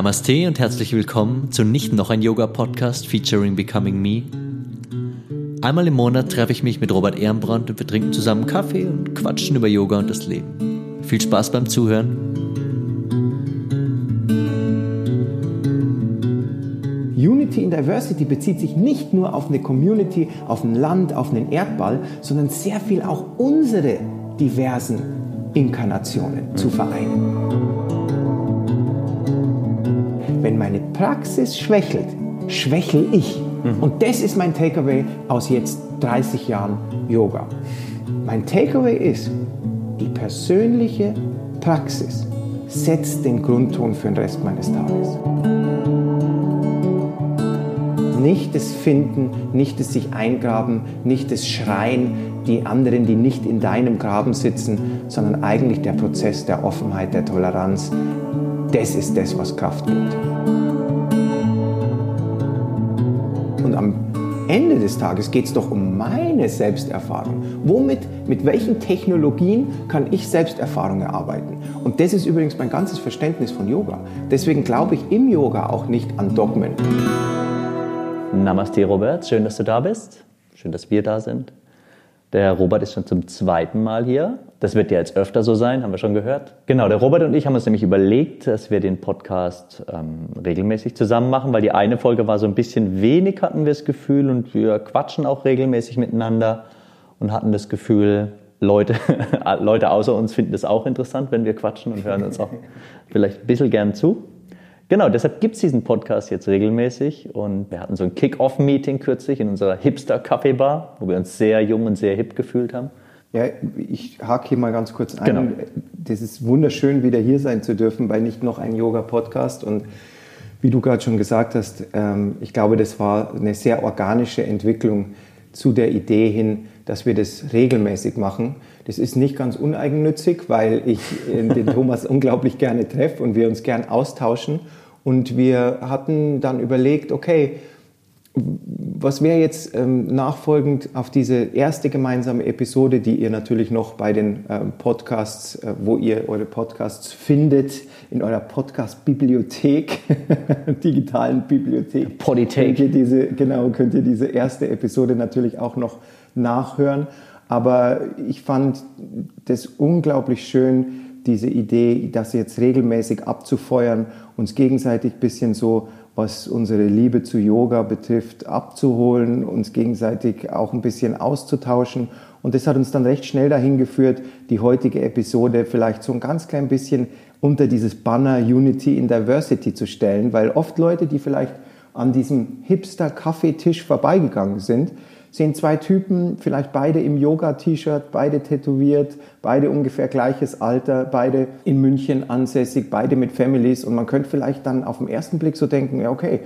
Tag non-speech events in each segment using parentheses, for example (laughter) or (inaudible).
Namaste und herzlich willkommen zu Nicht noch ein Yoga Podcast featuring Becoming Me. Einmal im Monat treffe ich mich mit Robert Ehrenbrand und wir trinken zusammen Kaffee und quatschen über Yoga und das Leben. Viel Spaß beim Zuhören. Unity in Diversity bezieht sich nicht nur auf eine Community, auf ein Land, auf einen Erdball, sondern sehr viel auch unsere diversen Inkarnationen zu vereinen. Praxis schwächelt, schwächel ich. Mhm. Und das ist mein Takeaway aus jetzt 30 Jahren Yoga. Mein Takeaway ist, die persönliche Praxis setzt den Grundton für den Rest meines Tages. Nicht das Finden, nicht das sich eingraben, nicht das Schreien, die anderen, die nicht in deinem Graben sitzen, sondern eigentlich der Prozess der Offenheit, der Toleranz. Das ist das, was Kraft gibt. Und am Ende des Tages geht es doch um meine Selbsterfahrung. Womit, mit welchen Technologien kann ich Selbsterfahrung erarbeiten? Und das ist übrigens mein ganzes Verständnis von Yoga. Deswegen glaube ich im Yoga auch nicht an Dogmen. Namaste, Robert. Schön, dass du da bist. Schön, dass wir da sind. Der Robert ist schon zum zweiten Mal hier. Das wird ja jetzt öfter so sein, haben wir schon gehört. Genau, der Robert und ich haben uns nämlich überlegt, dass wir den Podcast ähm, regelmäßig zusammen machen, weil die eine Folge war so ein bisschen wenig, hatten wir das Gefühl, und wir quatschen auch regelmäßig miteinander und hatten das Gefühl, Leute, (laughs) Leute außer uns finden das auch interessant, wenn wir quatschen und hören uns auch (laughs) vielleicht ein bisschen gern zu. Genau, deshalb gibt es diesen Podcast jetzt regelmäßig und wir hatten so ein Kick-Off-Meeting kürzlich in unserer Hipster-Kaffeebar, wo wir uns sehr jung und sehr hip gefühlt haben. Ja, ich hake hier mal ganz kurz ein. Genau. Das ist wunderschön, wieder hier sein zu dürfen bei nicht noch ein Yoga-Podcast und wie du gerade schon gesagt hast, ähm, ich glaube, das war eine sehr organische Entwicklung zu der Idee hin, dass wir das regelmäßig machen. Das ist nicht ganz uneigennützig, weil ich äh, den (laughs) Thomas unglaublich gerne treffe und wir uns gern austauschen. Und wir hatten dann überlegt, okay, was wäre jetzt ähm, nachfolgend auf diese erste gemeinsame Episode, die ihr natürlich noch bei den ähm, Podcasts, äh, wo ihr eure Podcasts findet, in eurer Podcast-Bibliothek, (laughs) digitalen Bibliothek. Polythek. Könnt ihr diese, genau, könnt ihr diese erste Episode natürlich auch noch nachhören. Aber ich fand das unglaublich schön, diese Idee, das jetzt regelmäßig abzufeuern, uns gegenseitig ein bisschen so, was unsere Liebe zu Yoga betrifft, abzuholen, uns gegenseitig auch ein bisschen auszutauschen. Und das hat uns dann recht schnell dahin geführt, die heutige Episode vielleicht so ein ganz klein bisschen unter dieses Banner Unity in Diversity zu stellen, weil oft Leute, die vielleicht an diesem Hipster-Kaffeetisch vorbeigegangen sind, sehen zwei Typen, vielleicht beide im Yoga-T-Shirt, beide tätowiert, beide ungefähr gleiches Alter, beide in München ansässig, beide mit Families und man könnte vielleicht dann auf den ersten Blick so denken, ja okay,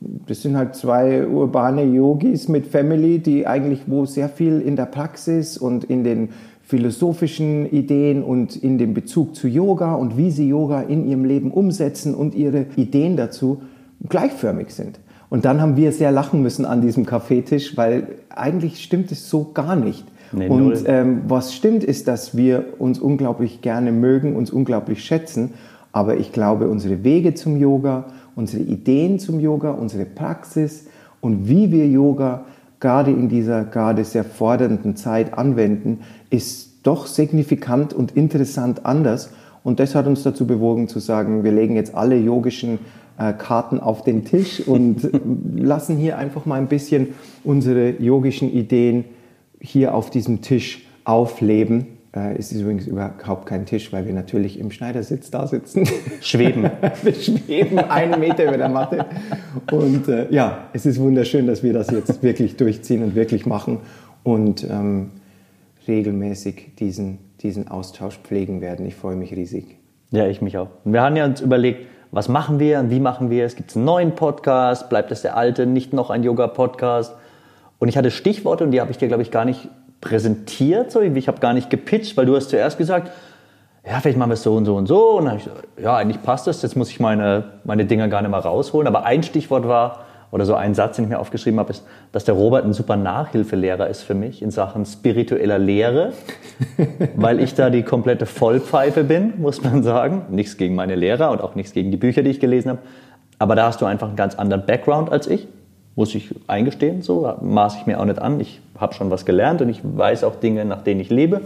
das sind halt zwei urbane Yogis mit Family, die eigentlich wo sehr viel in der Praxis und in den philosophischen Ideen und in dem Bezug zu Yoga und wie sie Yoga in ihrem Leben umsetzen und ihre Ideen dazu gleichförmig sind. Und dann haben wir sehr lachen müssen an diesem Kaffeetisch, weil eigentlich stimmt es so gar nicht. Nee, und ähm, was stimmt, ist, dass wir uns unglaublich gerne mögen, uns unglaublich schätzen. Aber ich glaube, unsere Wege zum Yoga, unsere Ideen zum Yoga, unsere Praxis und wie wir Yoga gerade in dieser gerade sehr fordernden Zeit anwenden, ist doch signifikant und interessant anders. Und das hat uns dazu bewogen zu sagen, wir legen jetzt alle yogischen äh, Karten auf den Tisch und (laughs) lassen hier einfach mal ein bisschen unsere yogischen Ideen hier auf diesem Tisch aufleben. Äh, es ist übrigens überhaupt kein Tisch, weil wir natürlich im Schneidersitz da sitzen. (laughs) Schweben. wir schweben einen Meter über der Matte. Und äh, ja, es ist wunderschön, dass wir das jetzt wirklich durchziehen und wirklich machen und ähm, regelmäßig diesen, diesen Austausch pflegen werden. Ich freue mich riesig. Ja, ich mich auch. wir haben ja uns überlegt, was machen wir und wie machen wir es? Gibt es einen neuen Podcast? Bleibt es der alte, nicht noch ein Yoga-Podcast? Und ich hatte Stichworte und die habe ich dir, glaube ich, gar nicht präsentiert. So. Ich habe gar nicht gepitcht, weil du hast zuerst gesagt, ja, vielleicht machen wir es so und so und so. Und dann habe ich gesagt, ja, eigentlich passt das, jetzt muss ich meine, meine Dinger gar nicht mehr rausholen. Aber ein Stichwort war, oder so ein Satz, den ich mir aufgeschrieben habe, ist, dass der Robert ein super Nachhilfelehrer ist für mich in Sachen spiritueller Lehre, (laughs) weil ich da die komplette Vollpfeife bin, muss man sagen. Nichts gegen meine Lehrer und auch nichts gegen die Bücher, die ich gelesen habe. Aber da hast du einfach einen ganz anderen Background als ich, muss ich eingestehen. So maße ich mir auch nicht an. Ich habe schon was gelernt und ich weiß auch Dinge, nach denen ich lebe.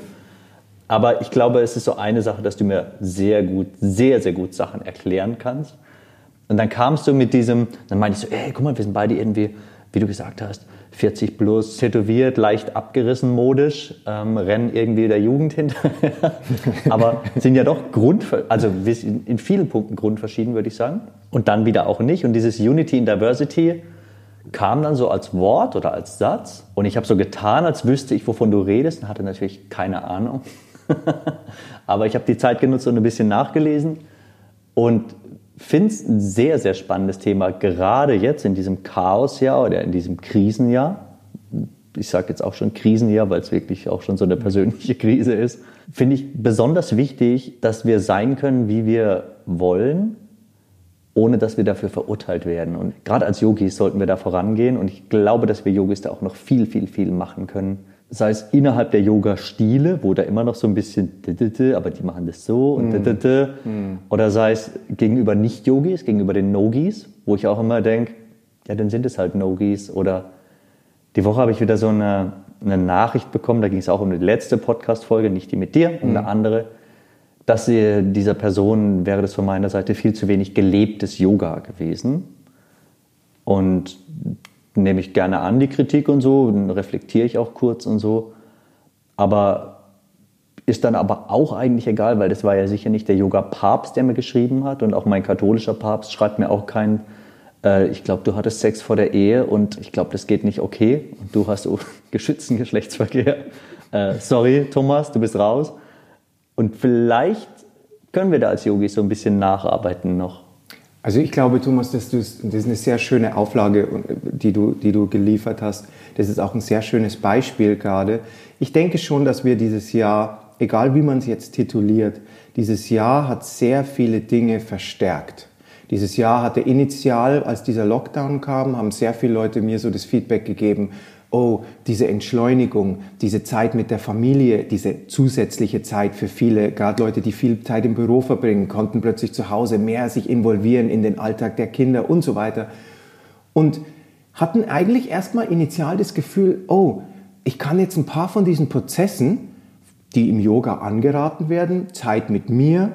Aber ich glaube, es ist so eine Sache, dass du mir sehr gut, sehr, sehr gut Sachen erklären kannst. Und dann kamst du mit diesem, dann meinte ich so, ey, guck mal, wir sind beide irgendwie, wie du gesagt hast, 40 plus, tätowiert, leicht abgerissen modisch, ähm, rennen irgendwie der Jugend hinterher. (laughs) Aber sind ja doch Grund, also in vielen Punkten grundverschieden, würde ich sagen. Und dann wieder auch nicht. Und dieses Unity in Diversity kam dann so als Wort oder als Satz. Und ich habe so getan, als wüsste ich, wovon du redest und hatte natürlich keine Ahnung. (laughs) Aber ich habe die Zeit genutzt und ein bisschen nachgelesen und finde es ein sehr, sehr spannendes Thema, gerade jetzt in diesem Chaosjahr oder in diesem Krisenjahr. Ich sage jetzt auch schon Krisenjahr, weil es wirklich auch schon so eine persönliche Krise ist. Finde ich besonders wichtig, dass wir sein können, wie wir wollen, ohne dass wir dafür verurteilt werden. Und gerade als Yogis sollten wir da vorangehen. Und ich glaube, dass wir Yogis da auch noch viel, viel, viel machen können sei es innerhalb der Yoga-Stile, wo da immer noch so ein bisschen, aber die machen das so und mm. oder sei es gegenüber Nicht-Yogis, gegenüber den Nogis, wo ich auch immer denke, ja, dann sind es halt Nogis. Oder die Woche habe ich wieder so eine, eine Nachricht bekommen, da ging es auch um die letzte Podcast-Folge, nicht die mit dir, um mm. eine andere, dass sie, dieser Person wäre das von meiner Seite viel zu wenig gelebtes Yoga gewesen. Und nehme ich gerne an, die Kritik und so, reflektiere ich auch kurz und so. Aber ist dann aber auch eigentlich egal, weil das war ja sicher nicht der Yoga-Papst, der mir geschrieben hat und auch mein katholischer Papst schreibt mir auch kein, äh, ich glaube, du hattest Sex vor der Ehe und ich glaube, das geht nicht okay und du hast (laughs) geschützten Geschlechtsverkehr. Äh, sorry, Thomas, du bist raus. Und vielleicht können wir da als Yogis so ein bisschen nacharbeiten noch. Also ich glaube, Thomas, dass das ist eine sehr schöne Auflage, die du, die du geliefert hast. Das ist auch ein sehr schönes Beispiel gerade. Ich denke schon, dass wir dieses Jahr, egal wie man es jetzt tituliert, dieses Jahr hat sehr viele Dinge verstärkt. Dieses Jahr hatte initial, als dieser Lockdown kam, haben sehr viele Leute mir so das Feedback gegeben, oh, diese Entschleunigung, diese Zeit mit der Familie, diese zusätzliche Zeit für viele, gerade Leute, die viel Zeit im Büro verbringen, konnten plötzlich zu Hause mehr sich involvieren in den Alltag der Kinder und so weiter. Und hatten eigentlich erstmal initial das Gefühl, oh, ich kann jetzt ein paar von diesen Prozessen, die im Yoga angeraten werden, Zeit mit mir,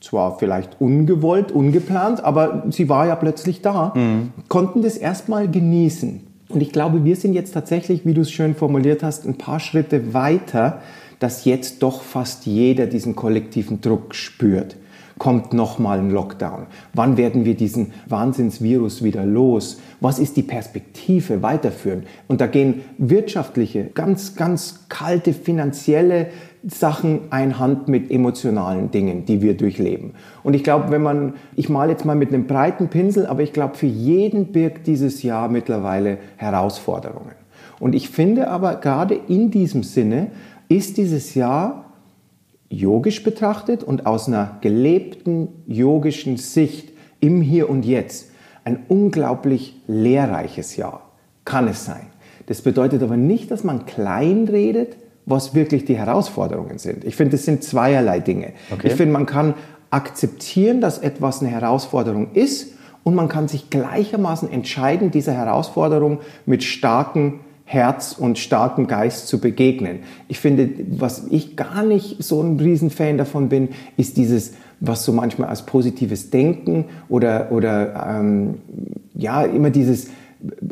zwar vielleicht ungewollt, ungeplant, aber sie war ja plötzlich da, mhm. konnten das erstmal genießen. Und ich glaube, wir sind jetzt tatsächlich, wie du es schön formuliert hast, ein paar Schritte weiter, dass jetzt doch fast jeder diesen kollektiven Druck spürt. Kommt nochmal ein Lockdown? Wann werden wir diesen Wahnsinnsvirus wieder los? Was ist die Perspektive weiterführen? Und da gehen wirtschaftliche, ganz, ganz kalte finanzielle Sachen einhand mit emotionalen Dingen, die wir durchleben. Und ich glaube, wenn man, ich male jetzt mal mit einem breiten Pinsel, aber ich glaube, für jeden birgt dieses Jahr mittlerweile Herausforderungen. Und ich finde aber gerade in diesem Sinne ist dieses Jahr yogisch betrachtet und aus einer gelebten yogischen Sicht im Hier und Jetzt ein unglaublich lehrreiches Jahr. Kann es sein. Das bedeutet aber nicht, dass man klein redet, was wirklich die Herausforderungen sind. Ich finde, es sind zweierlei Dinge. Okay. Ich finde, man kann akzeptieren, dass etwas eine Herausforderung ist und man kann sich gleichermaßen entscheiden, dieser Herausforderung mit starkem Herz und starkem Geist zu begegnen. Ich finde, was ich gar nicht so ein Riesenfan davon bin, ist dieses, was so manchmal als positives Denken oder, oder ähm, ja, immer dieses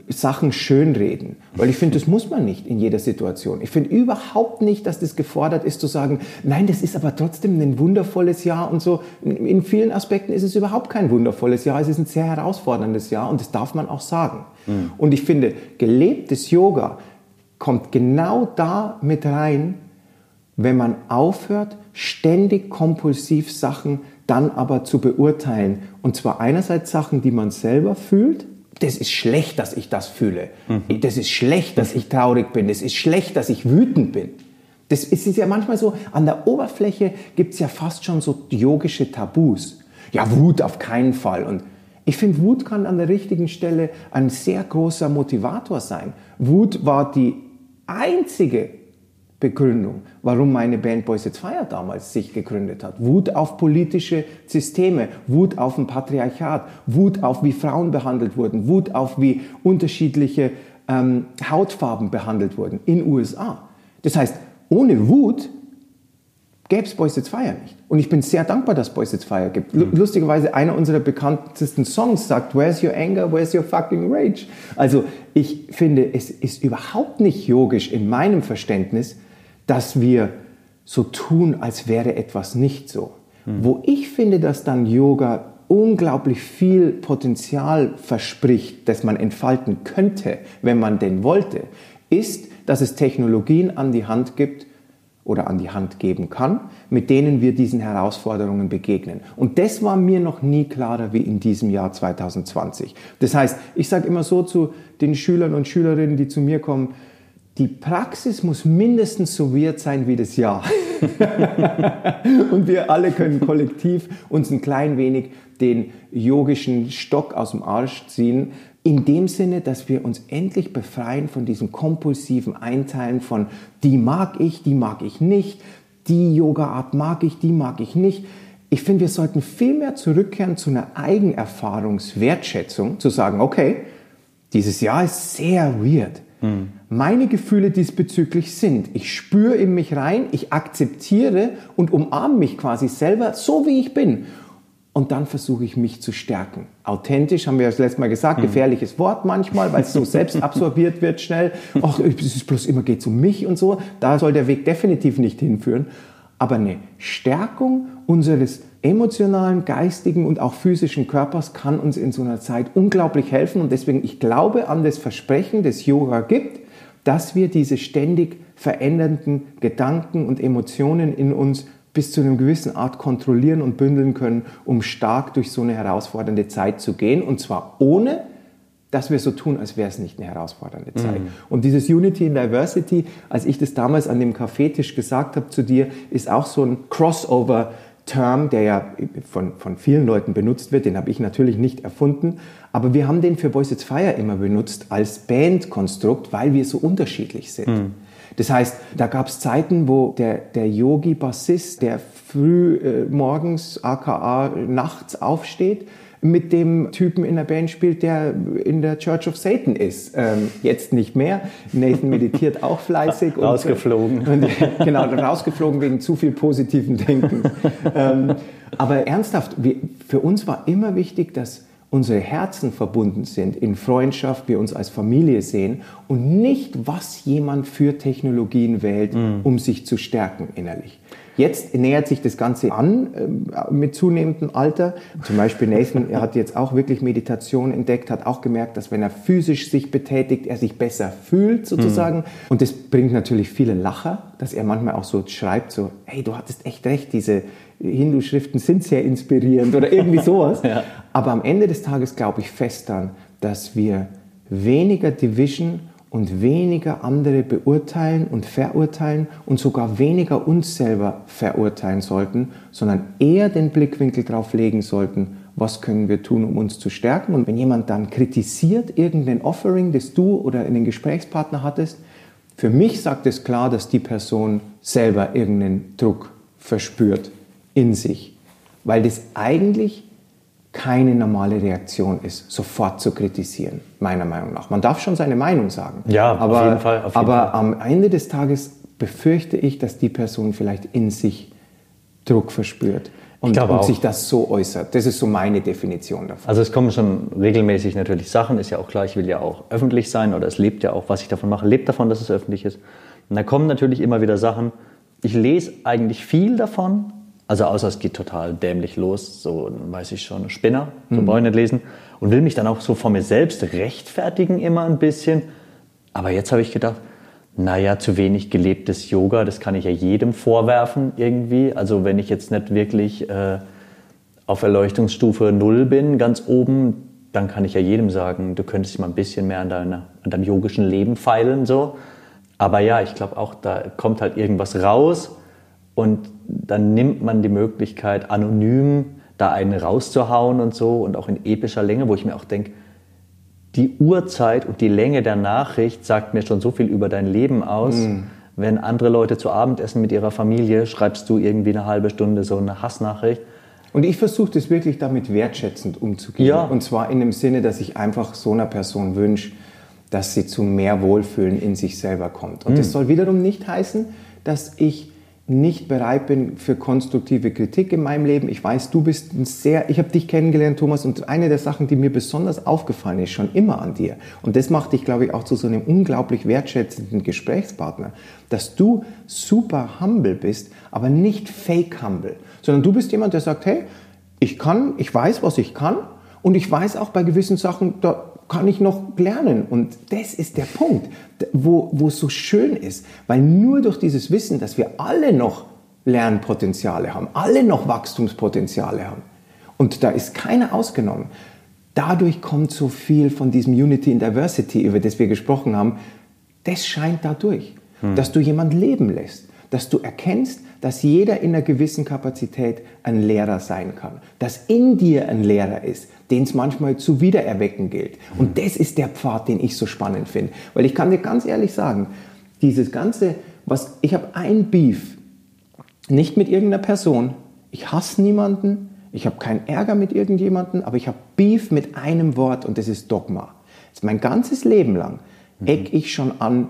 Sachen schönreden. Weil ich finde, das muss man nicht in jeder Situation. Ich finde überhaupt nicht, dass das gefordert ist zu sagen, nein, das ist aber trotzdem ein wundervolles Jahr und so. In vielen Aspekten ist es überhaupt kein wundervolles Jahr. Es ist ein sehr herausforderndes Jahr und das darf man auch sagen. Mhm. Und ich finde, gelebtes Yoga kommt genau da mit rein, wenn man aufhört, ständig kompulsiv Sachen dann aber zu beurteilen. Und zwar einerseits Sachen, die man selber fühlt, das ist schlecht, dass ich das fühle. Mhm. Das ist schlecht, dass ich traurig bin. Das ist schlecht, dass ich wütend bin. Das ist ja manchmal so, an der Oberfläche gibt es ja fast schon so yogische Tabus. Ja, Wut auf keinen Fall. Und Ich finde, Wut kann an der richtigen Stelle ein sehr großer Motivator sein. Wut war die einzige Begründung, warum meine Band Boys It's Fire damals sich gegründet hat. Wut auf politische Systeme, Wut auf ein Patriarchat, Wut auf wie Frauen behandelt wurden, Wut auf wie unterschiedliche ähm, Hautfarben behandelt wurden in USA. Das heißt, ohne Wut gäbe es Boys It's Fire nicht. Und ich bin sehr dankbar, dass Boys It's Fire gibt. Mhm. Lustigerweise, einer unserer bekanntesten Songs sagt, Where's your anger, where's your fucking rage? Also ich finde, es ist überhaupt nicht yogisch in meinem Verständnis, dass wir so tun, als wäre etwas nicht so. Mhm. Wo ich finde, dass dann Yoga unglaublich viel Potenzial verspricht, das man entfalten könnte, wenn man denn wollte, ist, dass es Technologien an die Hand gibt oder an die Hand geben kann, mit denen wir diesen Herausforderungen begegnen. Und das war mir noch nie klarer wie in diesem Jahr 2020. Das heißt, ich sage immer so zu den Schülern und Schülerinnen, die zu mir kommen, die Praxis muss mindestens so weird sein wie das Jahr. (laughs) und wir alle können kollektiv uns ein klein wenig den yogischen Stock aus dem Arsch ziehen, in dem Sinne, dass wir uns endlich befreien von diesem kompulsiven Einteilen von die mag ich, die mag ich nicht, die Yoga-Art mag ich, die mag ich nicht. Ich finde, wir sollten viel mehr zurückkehren zu einer Eigenerfahrungswertschätzung, zu sagen, okay, dieses Jahr ist sehr weird. Mhm. Meine Gefühle diesbezüglich sind, ich spüre in mich rein, ich akzeptiere und umarme mich quasi selber so, wie ich bin. Und dann versuche ich mich zu stärken. Authentisch, haben wir das letzte Mal gesagt, mhm. gefährliches Wort manchmal, weil es so selbst absorbiert wird schnell. (laughs) Ach, es ist bloß immer geht um mich und so. Da soll der Weg definitiv nicht hinführen. Aber eine Stärkung unseres emotionalen, geistigen und auch physischen Körpers kann uns in so einer Zeit unglaublich helfen. Und deswegen, ich glaube an das Versprechen, das Yoga gibt, dass wir diese ständig verändernden Gedanken und Emotionen in uns bis zu einer gewissen Art kontrollieren und bündeln können, um stark durch so eine herausfordernde Zeit zu gehen. Und zwar ohne, dass wir so tun, als wäre es nicht eine herausfordernde Zeit. Mhm. Und dieses Unity in Diversity, als ich das damals an dem Kaffeetisch gesagt habe zu dir, ist auch so ein Crossover Term, der ja von, von vielen Leuten benutzt wird, den habe ich natürlich nicht erfunden, aber wir haben den für Boys It's Fire immer benutzt als Bandkonstrukt, weil wir so unterschiedlich sind. Mhm. Das heißt, da gab es Zeiten, wo der, der Yogi-Bassist, der früh äh, morgens, aka nachts aufsteht, mit dem Typen in der Band spielt, der in der Church of Satan ist. Ähm, jetzt nicht mehr. Nathan meditiert auch fleißig. rausgeflogen. Und, und, genau, rausgeflogen wegen zu viel positiven Denken. ähm, aber ernsthaft, wir, für uns war immer wichtig, dass unsere Herzen verbunden sind, in Freundschaft, wir uns als Familie sehen und nicht, was jemand für Technologien wählt, mm. um sich zu stärken innerlich. Jetzt nähert sich das Ganze an äh, mit zunehmendem Alter. Zum Beispiel Nathan er hat jetzt auch wirklich Meditation entdeckt, hat auch gemerkt, dass wenn er physisch sich betätigt, er sich besser fühlt sozusagen. Mhm. Und das bringt natürlich viele Lacher, dass er manchmal auch so schreibt, so, hey, du hattest echt recht, diese Hindu-Schriften sind sehr inspirierend oder irgendwie sowas. (laughs) ja. Aber am Ende des Tages glaube ich fest daran, dass wir weniger Division und weniger andere beurteilen und verurteilen und sogar weniger uns selber verurteilen sollten, sondern eher den Blickwinkel darauf legen sollten, was können wir tun, um uns zu stärken. Und wenn jemand dann kritisiert irgendein Offering, das du oder einen Gesprächspartner hattest, für mich sagt es klar, dass die Person selber irgendeinen Druck verspürt in sich, weil das eigentlich keine normale Reaktion ist, sofort zu kritisieren, meiner Meinung nach. Man darf schon seine Meinung sagen. Ja, aber, auf jeden Fall. Auf jeden aber Fall. am Ende des Tages befürchte ich, dass die Person vielleicht in sich Druck verspürt und, und sich das so äußert. Das ist so meine Definition davon. Also es kommen schon regelmäßig natürlich Sachen, ist ja auch klar, ich will ja auch öffentlich sein oder es lebt ja auch, was ich davon mache, lebt davon, dass es öffentlich ist. Und da kommen natürlich immer wieder Sachen, ich lese eigentlich viel davon, also außer es geht total dämlich los, so weiß ich schon, Spinner, so mhm. brauche ich nicht lesen. Und will mich dann auch so vor mir selbst rechtfertigen immer ein bisschen. Aber jetzt habe ich gedacht, naja, zu wenig gelebtes Yoga, das kann ich ja jedem vorwerfen irgendwie. Also wenn ich jetzt nicht wirklich äh, auf Erleuchtungsstufe 0 bin, ganz oben, dann kann ich ja jedem sagen, du könntest mal ein bisschen mehr an, deiner, an deinem yogischen Leben feilen. So. Aber ja, ich glaube auch, da kommt halt irgendwas raus und dann nimmt man die Möglichkeit, anonym da einen rauszuhauen und so und auch in epischer Länge, wo ich mir auch denke, die Uhrzeit und die Länge der Nachricht sagt mir schon so viel über dein Leben aus. Mm. Wenn andere Leute zu Abend essen mit ihrer Familie, schreibst du irgendwie eine halbe Stunde so eine Hassnachricht. Und ich versuche das wirklich damit wertschätzend umzugehen. Ja. Und zwar in dem Sinne, dass ich einfach so einer Person wünsche, dass sie zu mehr Wohlfühlen in sich selber kommt. Und mm. das soll wiederum nicht heißen, dass ich nicht bereit bin für konstruktive Kritik in meinem Leben. Ich weiß, du bist ein sehr, ich habe dich kennengelernt, Thomas, und eine der Sachen, die mir besonders aufgefallen ist, schon immer an dir, und das macht dich, glaube ich, auch zu so einem unglaublich wertschätzenden Gesprächspartner, dass du super humble bist, aber nicht fake humble, sondern du bist jemand, der sagt, hey, ich kann, ich weiß, was ich kann, und ich weiß auch bei gewissen Sachen, da kann ich noch lernen. Und das ist der Punkt, wo, wo es so schön ist, weil nur durch dieses Wissen, dass wir alle noch Lernpotenziale haben, alle noch Wachstumspotenziale haben, und da ist keiner ausgenommen, dadurch kommt so viel von diesem Unity and Diversity, über das wir gesprochen haben, das scheint dadurch, hm. dass du jemand leben lässt, dass du erkennst, dass jeder in einer gewissen Kapazität ein Lehrer sein kann, dass in dir ein Lehrer ist, den es manchmal zu wiedererwecken gilt. Und das ist der Pfad, den ich so spannend finde. Weil ich kann dir ganz ehrlich sagen, dieses ganze, was ich habe ein Beef, nicht mit irgendeiner Person, ich hasse niemanden, ich habe keinen Ärger mit irgendjemanden, aber ich habe Beef mit einem Wort und das ist Dogma. Das ist mein ganzes Leben lang eck ich schon an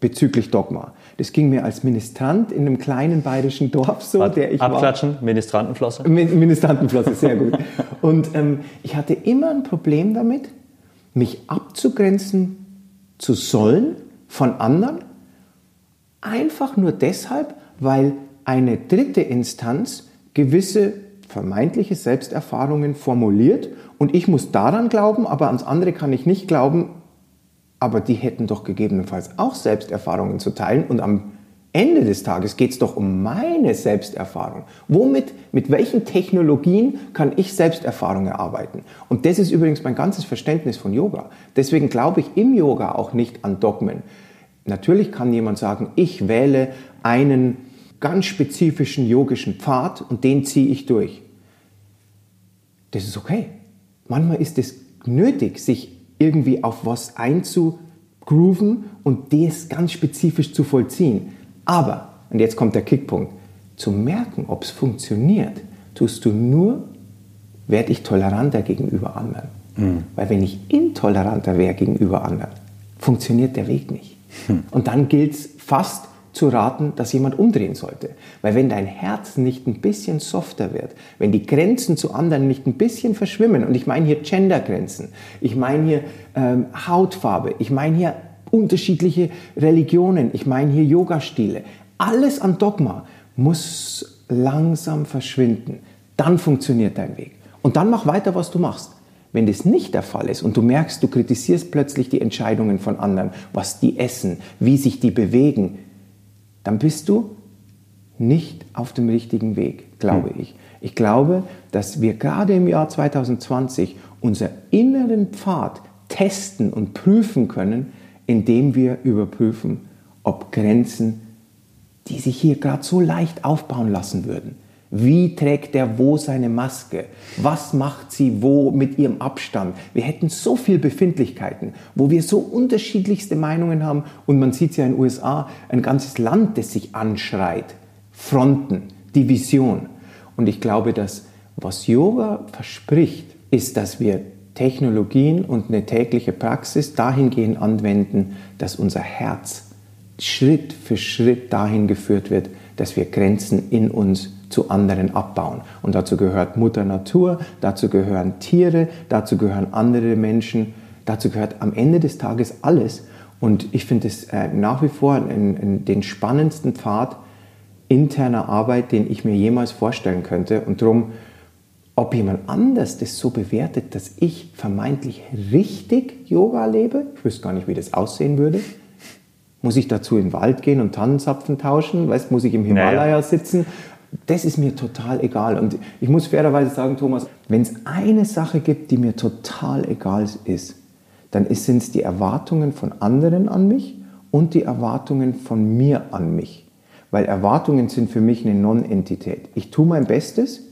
bezüglich Dogma. Das ging mir als Ministrant in einem kleinen bayerischen Dorf so, Warte, der ich Abklatschen, war. Ministrantenflosse? Ministrantenflosse, sehr gut. (laughs) Und ähm, ich hatte immer ein Problem damit, mich abzugrenzen zu sollen von anderen, einfach nur deshalb, weil eine dritte Instanz gewisse vermeintliche Selbsterfahrungen formuliert und ich muss daran glauben, aber ans andere kann ich nicht glauben, aber die hätten doch gegebenenfalls auch Selbsterfahrungen zu teilen und am Ende des Tages geht es doch um meine Selbsterfahrung. Womit, mit welchen Technologien kann ich Selbsterfahrung erarbeiten? Und das ist übrigens mein ganzes Verständnis von Yoga. Deswegen glaube ich im Yoga auch nicht an Dogmen. Natürlich kann jemand sagen, ich wähle einen ganz spezifischen yogischen Pfad und den ziehe ich durch. Das ist okay. Manchmal ist es nötig, sich irgendwie auf was einzugrooven und das ganz spezifisch zu vollziehen. Aber, und jetzt kommt der Kickpunkt, zu merken, ob es funktioniert, tust du nur, werde ich toleranter gegenüber anderen. Mhm. Weil wenn ich intoleranter wäre gegenüber anderen, funktioniert der Weg nicht. Mhm. Und dann gilt es fast zu raten, dass jemand umdrehen sollte. Weil wenn dein Herz nicht ein bisschen softer wird, wenn die Grenzen zu anderen nicht ein bisschen verschwimmen, und ich meine hier Gendergrenzen, ich meine hier ähm, Hautfarbe, ich meine hier unterschiedliche Religionen, ich meine hier Yoga-Stile, alles an Dogma muss langsam verschwinden. Dann funktioniert dein Weg. Und dann mach weiter, was du machst. Wenn das nicht der Fall ist und du merkst, du kritisierst plötzlich die Entscheidungen von anderen, was die essen, wie sich die bewegen, dann bist du nicht auf dem richtigen Weg, glaube hm. ich. Ich glaube, dass wir gerade im Jahr 2020 unser inneren Pfad testen und prüfen können, indem wir überprüfen, ob Grenzen, die sich hier gerade so leicht aufbauen lassen würden, wie trägt der wo seine Maske? Was macht sie wo mit ihrem Abstand? Wir hätten so viele Befindlichkeiten, wo wir so unterschiedlichste Meinungen haben und man sieht ja in den USA ein ganzes Land, das sich anschreit. Fronten, Division. Und ich glaube, dass was Yoga verspricht, ist, dass wir Technologien und eine tägliche Praxis dahingehend anwenden, dass unser Herz Schritt für Schritt dahin geführt wird, dass wir Grenzen in uns zu anderen abbauen. Und dazu gehört Mutter Natur, dazu gehören Tiere, dazu gehören andere Menschen, dazu gehört am Ende des Tages alles. Und ich finde es äh, nach wie vor in, in den spannendsten Pfad interner Arbeit, den ich mir jemals vorstellen könnte. Und darum, ob jemand anders das so bewertet, dass ich vermeintlich richtig Yoga lebe, ich wüsste gar nicht, wie das aussehen würde. Muss ich dazu in den Wald gehen und Tannenzapfen tauschen? Weißt, muss ich im Himalaya naja. sitzen? Das ist mir total egal. Und ich muss fairerweise sagen, Thomas, wenn es eine Sache gibt, die mir total egal ist, dann sind es die Erwartungen von anderen an mich und die Erwartungen von mir an mich. Weil Erwartungen sind für mich eine Non-Entität. Ich tue mein Bestes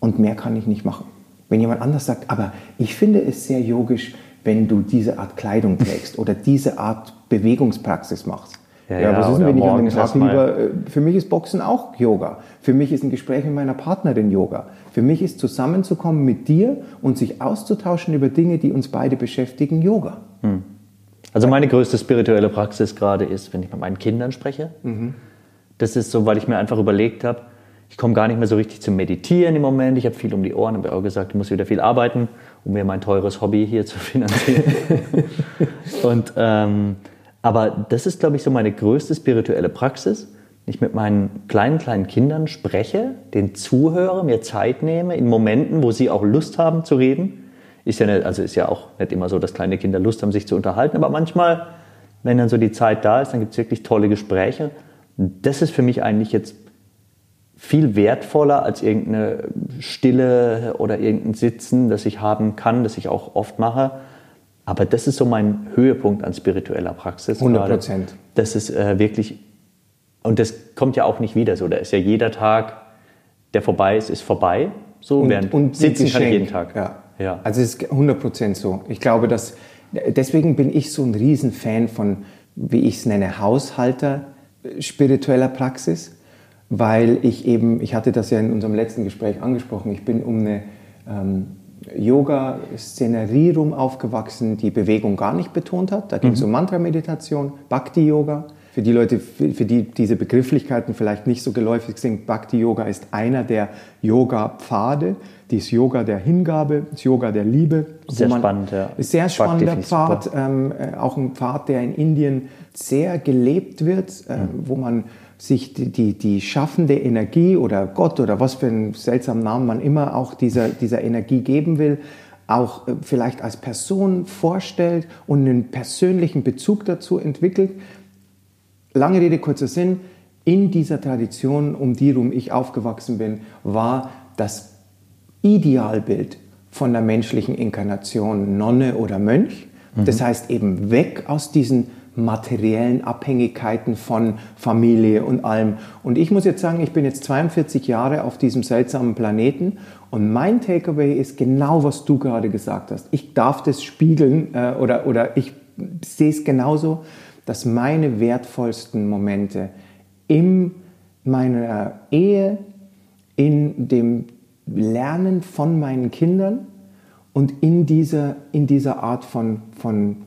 und mehr kann ich nicht machen. Wenn jemand anders sagt, aber ich finde es sehr yogisch, wenn du diese Art Kleidung trägst oder diese Art Bewegungspraxis machst. Ja, ja, was ist denn, wenn ich an dem Tag lieber, äh, für mich ist Boxen auch Yoga. Für mich ist ein Gespräch mit meiner Partnerin Yoga. Für mich ist zusammenzukommen mit dir und sich auszutauschen über Dinge, die uns beide beschäftigen, Yoga. Hm. Also meine größte spirituelle Praxis gerade ist, wenn ich mit meinen Kindern spreche. Mhm. Das ist so, weil ich mir einfach überlegt habe, ich komme gar nicht mehr so richtig zum Meditieren im Moment. Ich habe viel um die Ohren, habe auch gesagt, ich muss wieder viel arbeiten, um mir mein teures Hobby hier zu (laughs) finanzieren. (laughs) und ähm, aber das ist, glaube ich, so meine größte spirituelle Praxis. Ich mit meinen kleinen, kleinen Kindern spreche, den zuhöre, mir Zeit nehme, in Momenten, wo sie auch Lust haben zu reden. Ist ja, nicht, also ist ja auch nicht immer so, dass kleine Kinder Lust haben, sich zu unterhalten, aber manchmal, wenn dann so die Zeit da ist, dann gibt es wirklich tolle Gespräche. das ist für mich eigentlich jetzt viel wertvoller als irgendeine Stille oder irgendein Sitzen, das ich haben kann, das ich auch oft mache aber das ist so mein Höhepunkt an spiritueller Praxis. 100 Prozent. Das ist äh, wirklich, und das kommt ja auch nicht wieder so. Da ist ja jeder Tag, der vorbei ist, ist vorbei. So, und, während und sitzen kann ich jeden Tag. Ja. ja. Also es ist 100 Prozent so. Ich glaube, dass, deswegen bin ich so ein Riesenfan von, wie ich es nenne, Haushalter spiritueller Praxis, weil ich eben, ich hatte das ja in unserem letzten Gespräch angesprochen, ich bin um eine ähm, Yoga-Szenerie rum aufgewachsen, die Bewegung gar nicht betont hat. Da ging es mhm. um Mantra-Meditation, Bhakti-Yoga. Für die Leute, für die diese Begrifflichkeiten vielleicht nicht so geläufig sind, Bhakti-Yoga ist einer der Yoga-Pfade. Das Yoga der Hingabe, das Yoga der Liebe. Sehr spannend, ja. Sehr spannender Pfad, ähm, äh, auch ein Pfad, der in Indien sehr gelebt wird, äh, mhm. wo man sich die, die, die, schaffende Energie oder Gott oder was für einen seltsamen Namen man immer auch dieser, dieser Energie geben will, auch äh, vielleicht als Person vorstellt und einen persönlichen Bezug dazu entwickelt. Lange Rede, kurzer Sinn, in dieser Tradition, um die rum ich aufgewachsen bin, war das Idealbild von der menschlichen Inkarnation Nonne oder Mönch. Das mhm. heißt eben weg aus diesen materiellen Abhängigkeiten von Familie und allem. Und ich muss jetzt sagen, ich bin jetzt 42 Jahre auf diesem seltsamen Planeten und mein Takeaway ist genau, was du gerade gesagt hast. Ich darf das spiegeln äh, oder, oder ich sehe es genauso, dass meine wertvollsten Momente in meiner Ehe, in dem Lernen von meinen Kindern und in dieser, in dieser Art von, von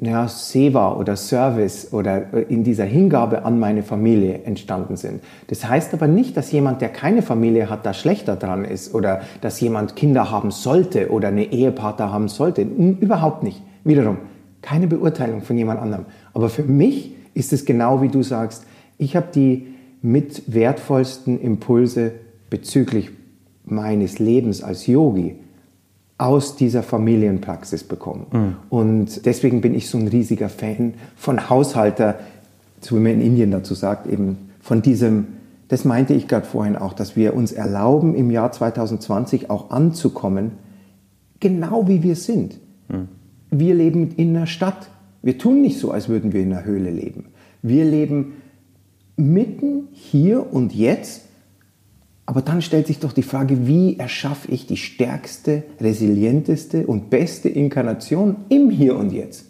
ja, Seva oder Service oder äh, in dieser Hingabe an meine Familie entstanden sind. Das heißt aber nicht, dass jemand, der keine Familie hat, da schlechter dran ist oder dass jemand Kinder haben sollte oder eine Ehepartner haben sollte. Überhaupt nicht. Wiederum, keine Beurteilung von jemand anderem. Aber für mich ist es genau wie du sagst, ich habe die mit wertvollsten Impulse bezüglich meines Lebens als Yogi aus dieser Familienpraxis bekommen. Mhm. Und deswegen bin ich so ein riesiger Fan von Haushalter, so wie man in Indien dazu sagt, eben von diesem, das meinte ich gerade vorhin auch, dass wir uns erlauben, im Jahr 2020 auch anzukommen, genau wie wir sind. Mhm. Wir leben in einer Stadt. Wir tun nicht so, als würden wir in einer Höhle leben. Wir leben mitten hier und jetzt aber dann stellt sich doch die Frage, wie erschaffe ich die stärkste, resilienteste und beste Inkarnation im Hier und Jetzt?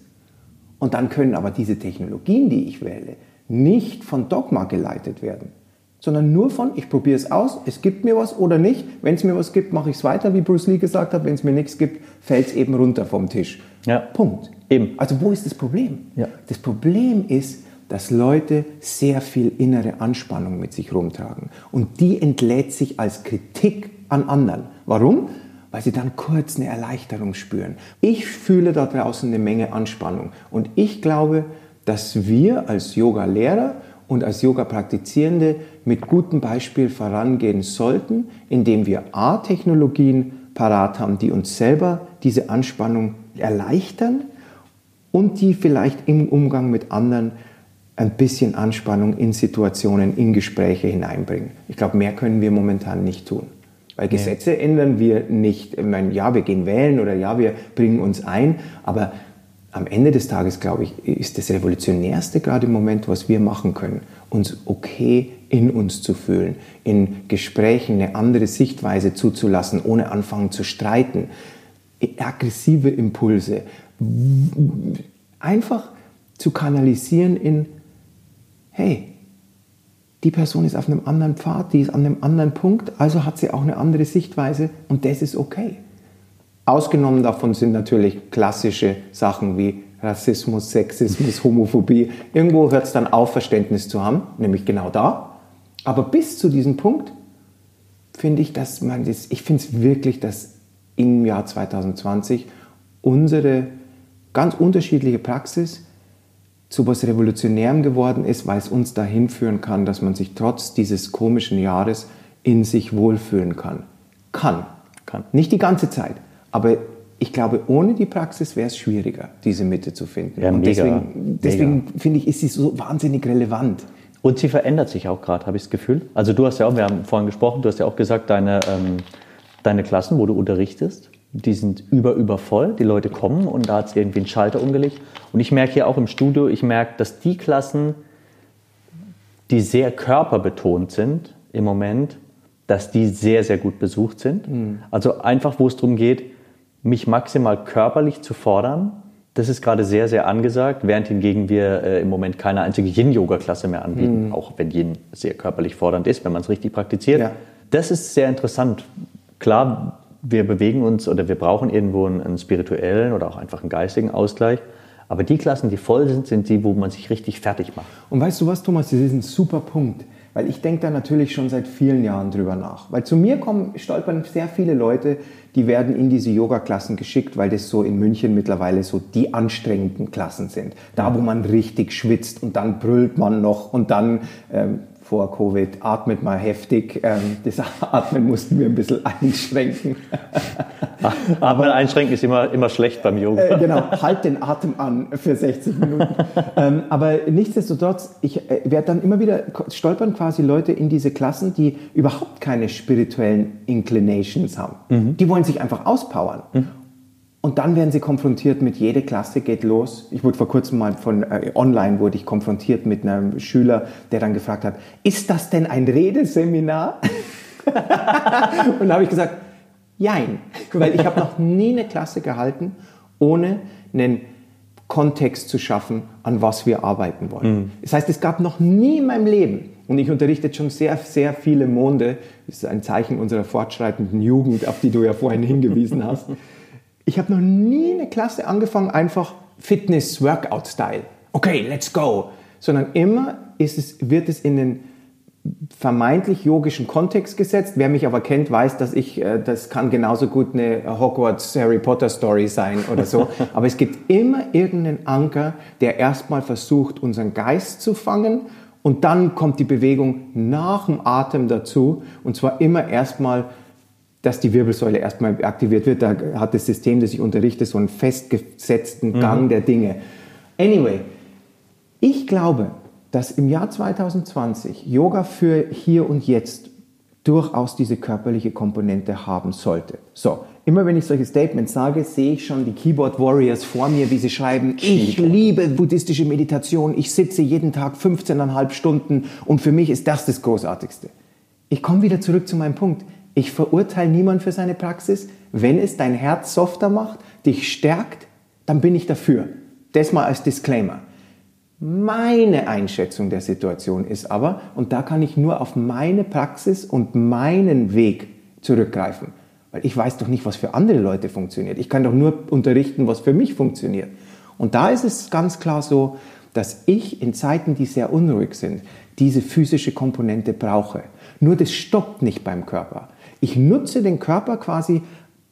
Und dann können aber diese Technologien, die ich wähle, nicht von Dogma geleitet werden, sondern nur von, ich probiere es aus, es gibt mir was oder nicht. Wenn es mir was gibt, mache ich es weiter, wie Bruce Lee gesagt hat. Wenn es mir nichts gibt, fällt es eben runter vom Tisch. Ja. Punkt. Eben. Also wo ist das Problem? Ja. Das Problem ist, dass Leute sehr viel innere Anspannung mit sich rumtragen. Und die entlädt sich als Kritik an anderen. Warum? Weil sie dann kurz eine Erleichterung spüren. Ich fühle da draußen eine Menge Anspannung. Und ich glaube, dass wir als Yoga-Lehrer und als Yoga-Praktizierende mit gutem Beispiel vorangehen sollten, indem wir A-Technologien parat haben, die uns selber diese Anspannung erleichtern und die vielleicht im Umgang mit anderen ein bisschen Anspannung in Situationen, in Gespräche hineinbringen. Ich glaube, mehr können wir momentan nicht tun. Weil Gesetze nee. ändern wir nicht. Ich meine, ja, wir gehen wählen oder ja, wir bringen uns ein, aber am Ende des Tages, glaube ich, ist das Revolutionärste gerade im Moment, was wir machen können, uns okay in uns zu fühlen, in Gesprächen eine andere Sichtweise zuzulassen, ohne anfangen zu streiten, aggressive Impulse, einfach zu kanalisieren in, hey, die Person ist auf einem anderen Pfad, die ist an einem anderen Punkt, also hat sie auch eine andere Sichtweise und das ist okay. Ausgenommen davon sind natürlich klassische Sachen wie Rassismus, Sexismus, Homophobie. Irgendwo hört es dann auf, Verständnis zu haben, nämlich genau da. Aber bis zu diesem Punkt finde ich, dass man das, ich finde es wirklich, dass im Jahr 2020 unsere ganz unterschiedliche Praxis zu was Revolutionärem geworden ist, weil es uns dahin führen kann, dass man sich trotz dieses komischen Jahres in sich wohlfühlen kann. Kann. Kann. Nicht die ganze Zeit, aber ich glaube, ohne die Praxis wäre es schwieriger, diese Mitte zu finden. Ja, Und mega, deswegen, deswegen finde ich, ist sie so wahnsinnig relevant. Und sie verändert sich auch gerade, habe ich das Gefühl. Also du hast ja auch, wir haben vorhin gesprochen, du hast ja auch gesagt, deine, ähm, deine Klassen, wo du unterrichtest, die sind über, über voll. Die Leute kommen und da hat es irgendwie einen Schalter umgelegt. Und ich merke hier auch im Studio, ich merke, dass die Klassen, die sehr körperbetont sind im Moment, dass die sehr, sehr gut besucht sind. Also einfach, wo es darum geht, mich maximal körperlich zu fordern. Das ist gerade sehr, sehr angesagt, während hingegen wir äh, im Moment keine einzige Yin-Yoga-Klasse mehr anbieten, auch wenn Yin sehr körperlich fordernd ist, wenn man es richtig praktiziert. Ja. Das ist sehr interessant. Klar, wir bewegen uns oder wir brauchen irgendwo einen, einen spirituellen oder auch einfach einen geistigen Ausgleich. Aber die Klassen, die voll sind, sind die, wo man sich richtig fertig macht. Und weißt du was, Thomas, das ist ein super Punkt. Weil ich denke da natürlich schon seit vielen Jahren drüber nach. Weil zu mir kommen, stolpern sehr viele Leute, die werden in diese Yoga-Klassen geschickt, weil das so in München mittlerweile so die anstrengenden Klassen sind. Da, wo man richtig schwitzt und dann brüllt man noch und dann ähm, vor Covid atmet man heftig. Ähm, das (laughs) Atmen mussten wir ein bisschen einschränken. (laughs) Aber einschränken ist immer, immer schlecht beim Yoga. Äh, genau, halt den Atem an für 60 Minuten. ähm, aber nichtsdestotrotz, ich äh, werde dann immer wieder stolpern quasi Leute in diese Klassen, die überhaupt keine spirituellen Inclinations haben. Die wollen sich einfach auspowern. Und dann werden sie konfrontiert mit jede Klasse geht los. Ich wurde vor kurzem mal von äh, online wurde ich konfrontiert mit einem Schüler, der dann gefragt hat: Ist das denn ein Redeseminar? (laughs) Und da habe ich gesagt: Jein, weil ich habe noch nie eine Klasse gehalten, ohne einen Kontext zu schaffen, an was wir arbeiten wollen. Das heißt, es gab noch nie in meinem Leben, und ich unterrichte schon sehr, sehr viele Monde, das ist ein Zeichen unserer fortschreitenden Jugend, auf die du ja vorhin hingewiesen hast. (laughs) Ich habe noch nie eine Klasse angefangen, einfach Fitness-Workout-Style. Okay, let's go. Sondern immer ist es, wird es in den vermeintlich yogischen Kontext gesetzt. Wer mich aber kennt, weiß, dass ich, äh, das kann genauso gut eine Hogwarts Harry Potter Story sein oder so. (laughs) aber es gibt immer irgendeinen Anker, der erstmal versucht, unseren Geist zu fangen und dann kommt die Bewegung nach dem Atem dazu und zwar immer erstmal dass die Wirbelsäule erstmal aktiviert wird. Da hat das System, das ich unterrichte, so einen festgesetzten Gang der Dinge. Anyway, ich glaube, dass im Jahr 2020 Yoga für hier und jetzt durchaus diese körperliche Komponente haben sollte. So, immer wenn ich solche Statements sage, sehe ich schon die Keyboard Warriors vor mir, wie sie schreiben, ich liebe buddhistische Meditation, ich sitze jeden Tag 15,5 Stunden und für mich ist das das Großartigste. Ich komme wieder zurück zu meinem Punkt. Ich verurteile niemand für seine Praxis. Wenn es dein Herz softer macht, dich stärkt, dann bin ich dafür. Das mal als Disclaimer. Meine Einschätzung der Situation ist aber, und da kann ich nur auf meine Praxis und meinen Weg zurückgreifen, weil ich weiß doch nicht, was für andere Leute funktioniert. Ich kann doch nur unterrichten, was für mich funktioniert. Und da ist es ganz klar so, dass ich in Zeiten, die sehr unruhig sind, diese physische Komponente brauche. Nur das stoppt nicht beim Körper. Ich nutze den Körper quasi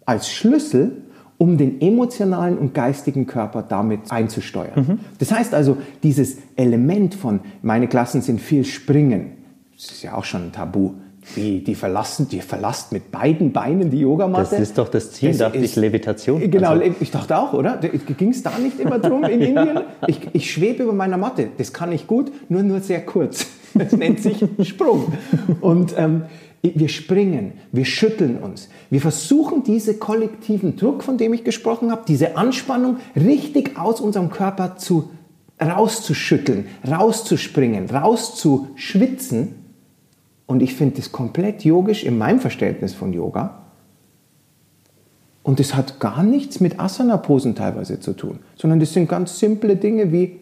als Schlüssel, um den emotionalen und geistigen Körper damit einzusteuern. Das heißt also, dieses Element von, meine Klassen sind viel Springen, das ist ja auch schon ein Tabu. Wie, die verlassen, die verlasst mit beiden Beinen die Yogamatte. Das ist doch das Ziel, Das dachte ist- ich, Levitation. Genau, Also, ich dachte auch, oder? Ging es da nicht immer drum in (laughs) Indien? Ich, ich schwebe über meiner Matte. Das kann ich gut, nur nur sehr kurz. Das nennt sich Sprung. Und ähm, wir springen, wir schütteln uns. Wir versuchen, diese kollektiven Druck, von dem ich gesprochen habe, diese Anspannung richtig aus unserem Körper zu rauszuschütteln, rauszuspringen, rauszuschwitzen. Und ich finde das komplett yogisch in meinem Verständnis von Yoga. Und das hat gar nichts mit Asana-Posen teilweise zu tun, sondern das sind ganz simple Dinge wie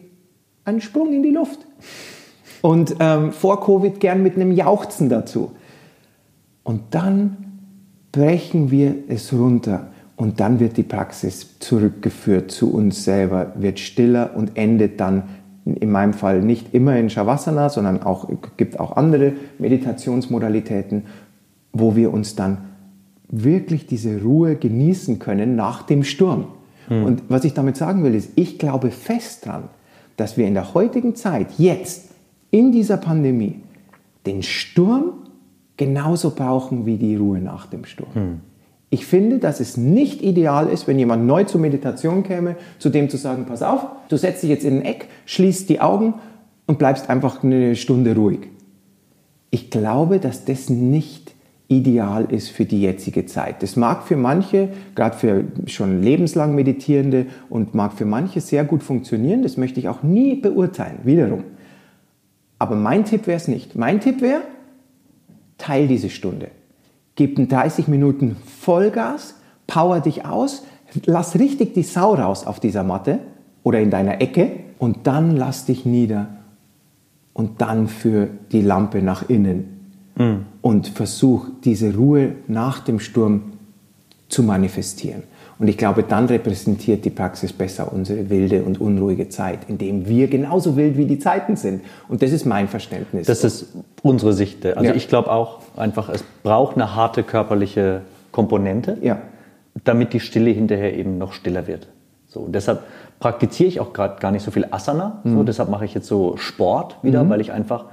ein Sprung in die Luft. Und ähm, vor Covid gern mit einem Jauchzen dazu. Und dann brechen wir es runter und dann wird die Praxis zurückgeführt zu uns selber, wird stiller und endet dann in meinem Fall nicht immer in Shavasana, sondern auch gibt auch andere Meditationsmodalitäten, wo wir uns dann wirklich diese Ruhe genießen können nach dem Sturm. Hm. Und was ich damit sagen will, ist, ich glaube fest dran, dass wir in der heutigen Zeit, jetzt, in dieser Pandemie, den Sturm genauso brauchen wie die Ruhe nach dem Sturm. Hm. Ich finde, dass es nicht ideal ist, wenn jemand neu zur Meditation käme, zu dem zu sagen, pass auf, du setzt dich jetzt in ein Eck, schließt die Augen und bleibst einfach eine Stunde ruhig. Ich glaube, dass das nicht ideal ist für die jetzige Zeit. Das mag für manche, gerade für schon lebenslang Meditierende und mag für manche sehr gut funktionieren. Das möchte ich auch nie beurteilen, wiederum. Aber mein Tipp wäre es nicht. Mein Tipp wäre, teil diese Stunde. Gib 30 Minuten Vollgas, power dich aus, lass richtig die Sau raus auf dieser Matte oder in deiner Ecke und dann lass dich nieder und dann für die Lampe nach innen mhm. und versuch diese Ruhe nach dem Sturm zu manifestieren. Und ich glaube, dann repräsentiert die Praxis besser unsere wilde und unruhige Zeit, in dem wir genauso wild wie die Zeiten sind. Und das ist mein Verständnis. Das ist unsere Sicht. Also ja. ich glaube auch einfach, es braucht eine harte körperliche Komponente, ja. damit die Stille hinterher eben noch stiller wird. So, deshalb praktiziere ich auch gerade gar nicht so viel Asana. Mhm. So, deshalb mache ich jetzt so Sport wieder, mhm. weil ich einfach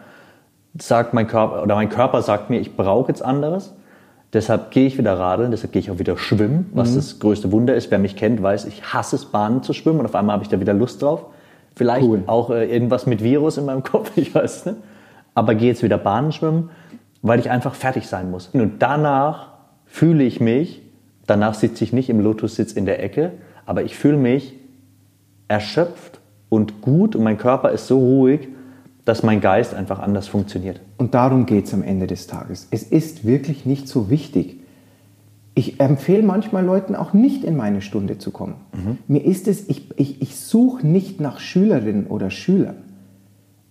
sagt mein Körper oder mein Körper sagt mir, ich brauche jetzt anderes. Deshalb gehe ich wieder radeln, deshalb gehe ich auch wieder schwimmen, was mhm. das größte Wunder ist. Wer mich kennt, weiß, ich hasse es, Bahnen zu schwimmen und auf einmal habe ich da wieder Lust drauf. Vielleicht cool. auch äh, irgendwas mit Virus in meinem (laughs) Kopf, ich weiß nicht. Aber gehe jetzt wieder Bahnen schwimmen, weil ich einfach fertig sein muss. Und danach fühle ich mich, danach sitze ich nicht im Lotussitz in der Ecke, aber ich fühle mich erschöpft und gut und mein Körper ist so ruhig, dass mein Geist einfach anders funktioniert. Und darum geht es am Ende des Tages. Es ist wirklich nicht so wichtig. Ich empfehle manchmal Leuten auch nicht in meine Stunde zu kommen. Mhm. Mir ist es, ich, ich, ich suche nicht nach Schülerinnen oder Schülern.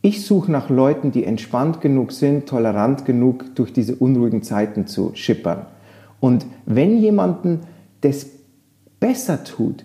Ich suche nach Leuten, die entspannt genug sind, tolerant genug, durch diese unruhigen Zeiten zu schippern. Und wenn jemanden das besser tut,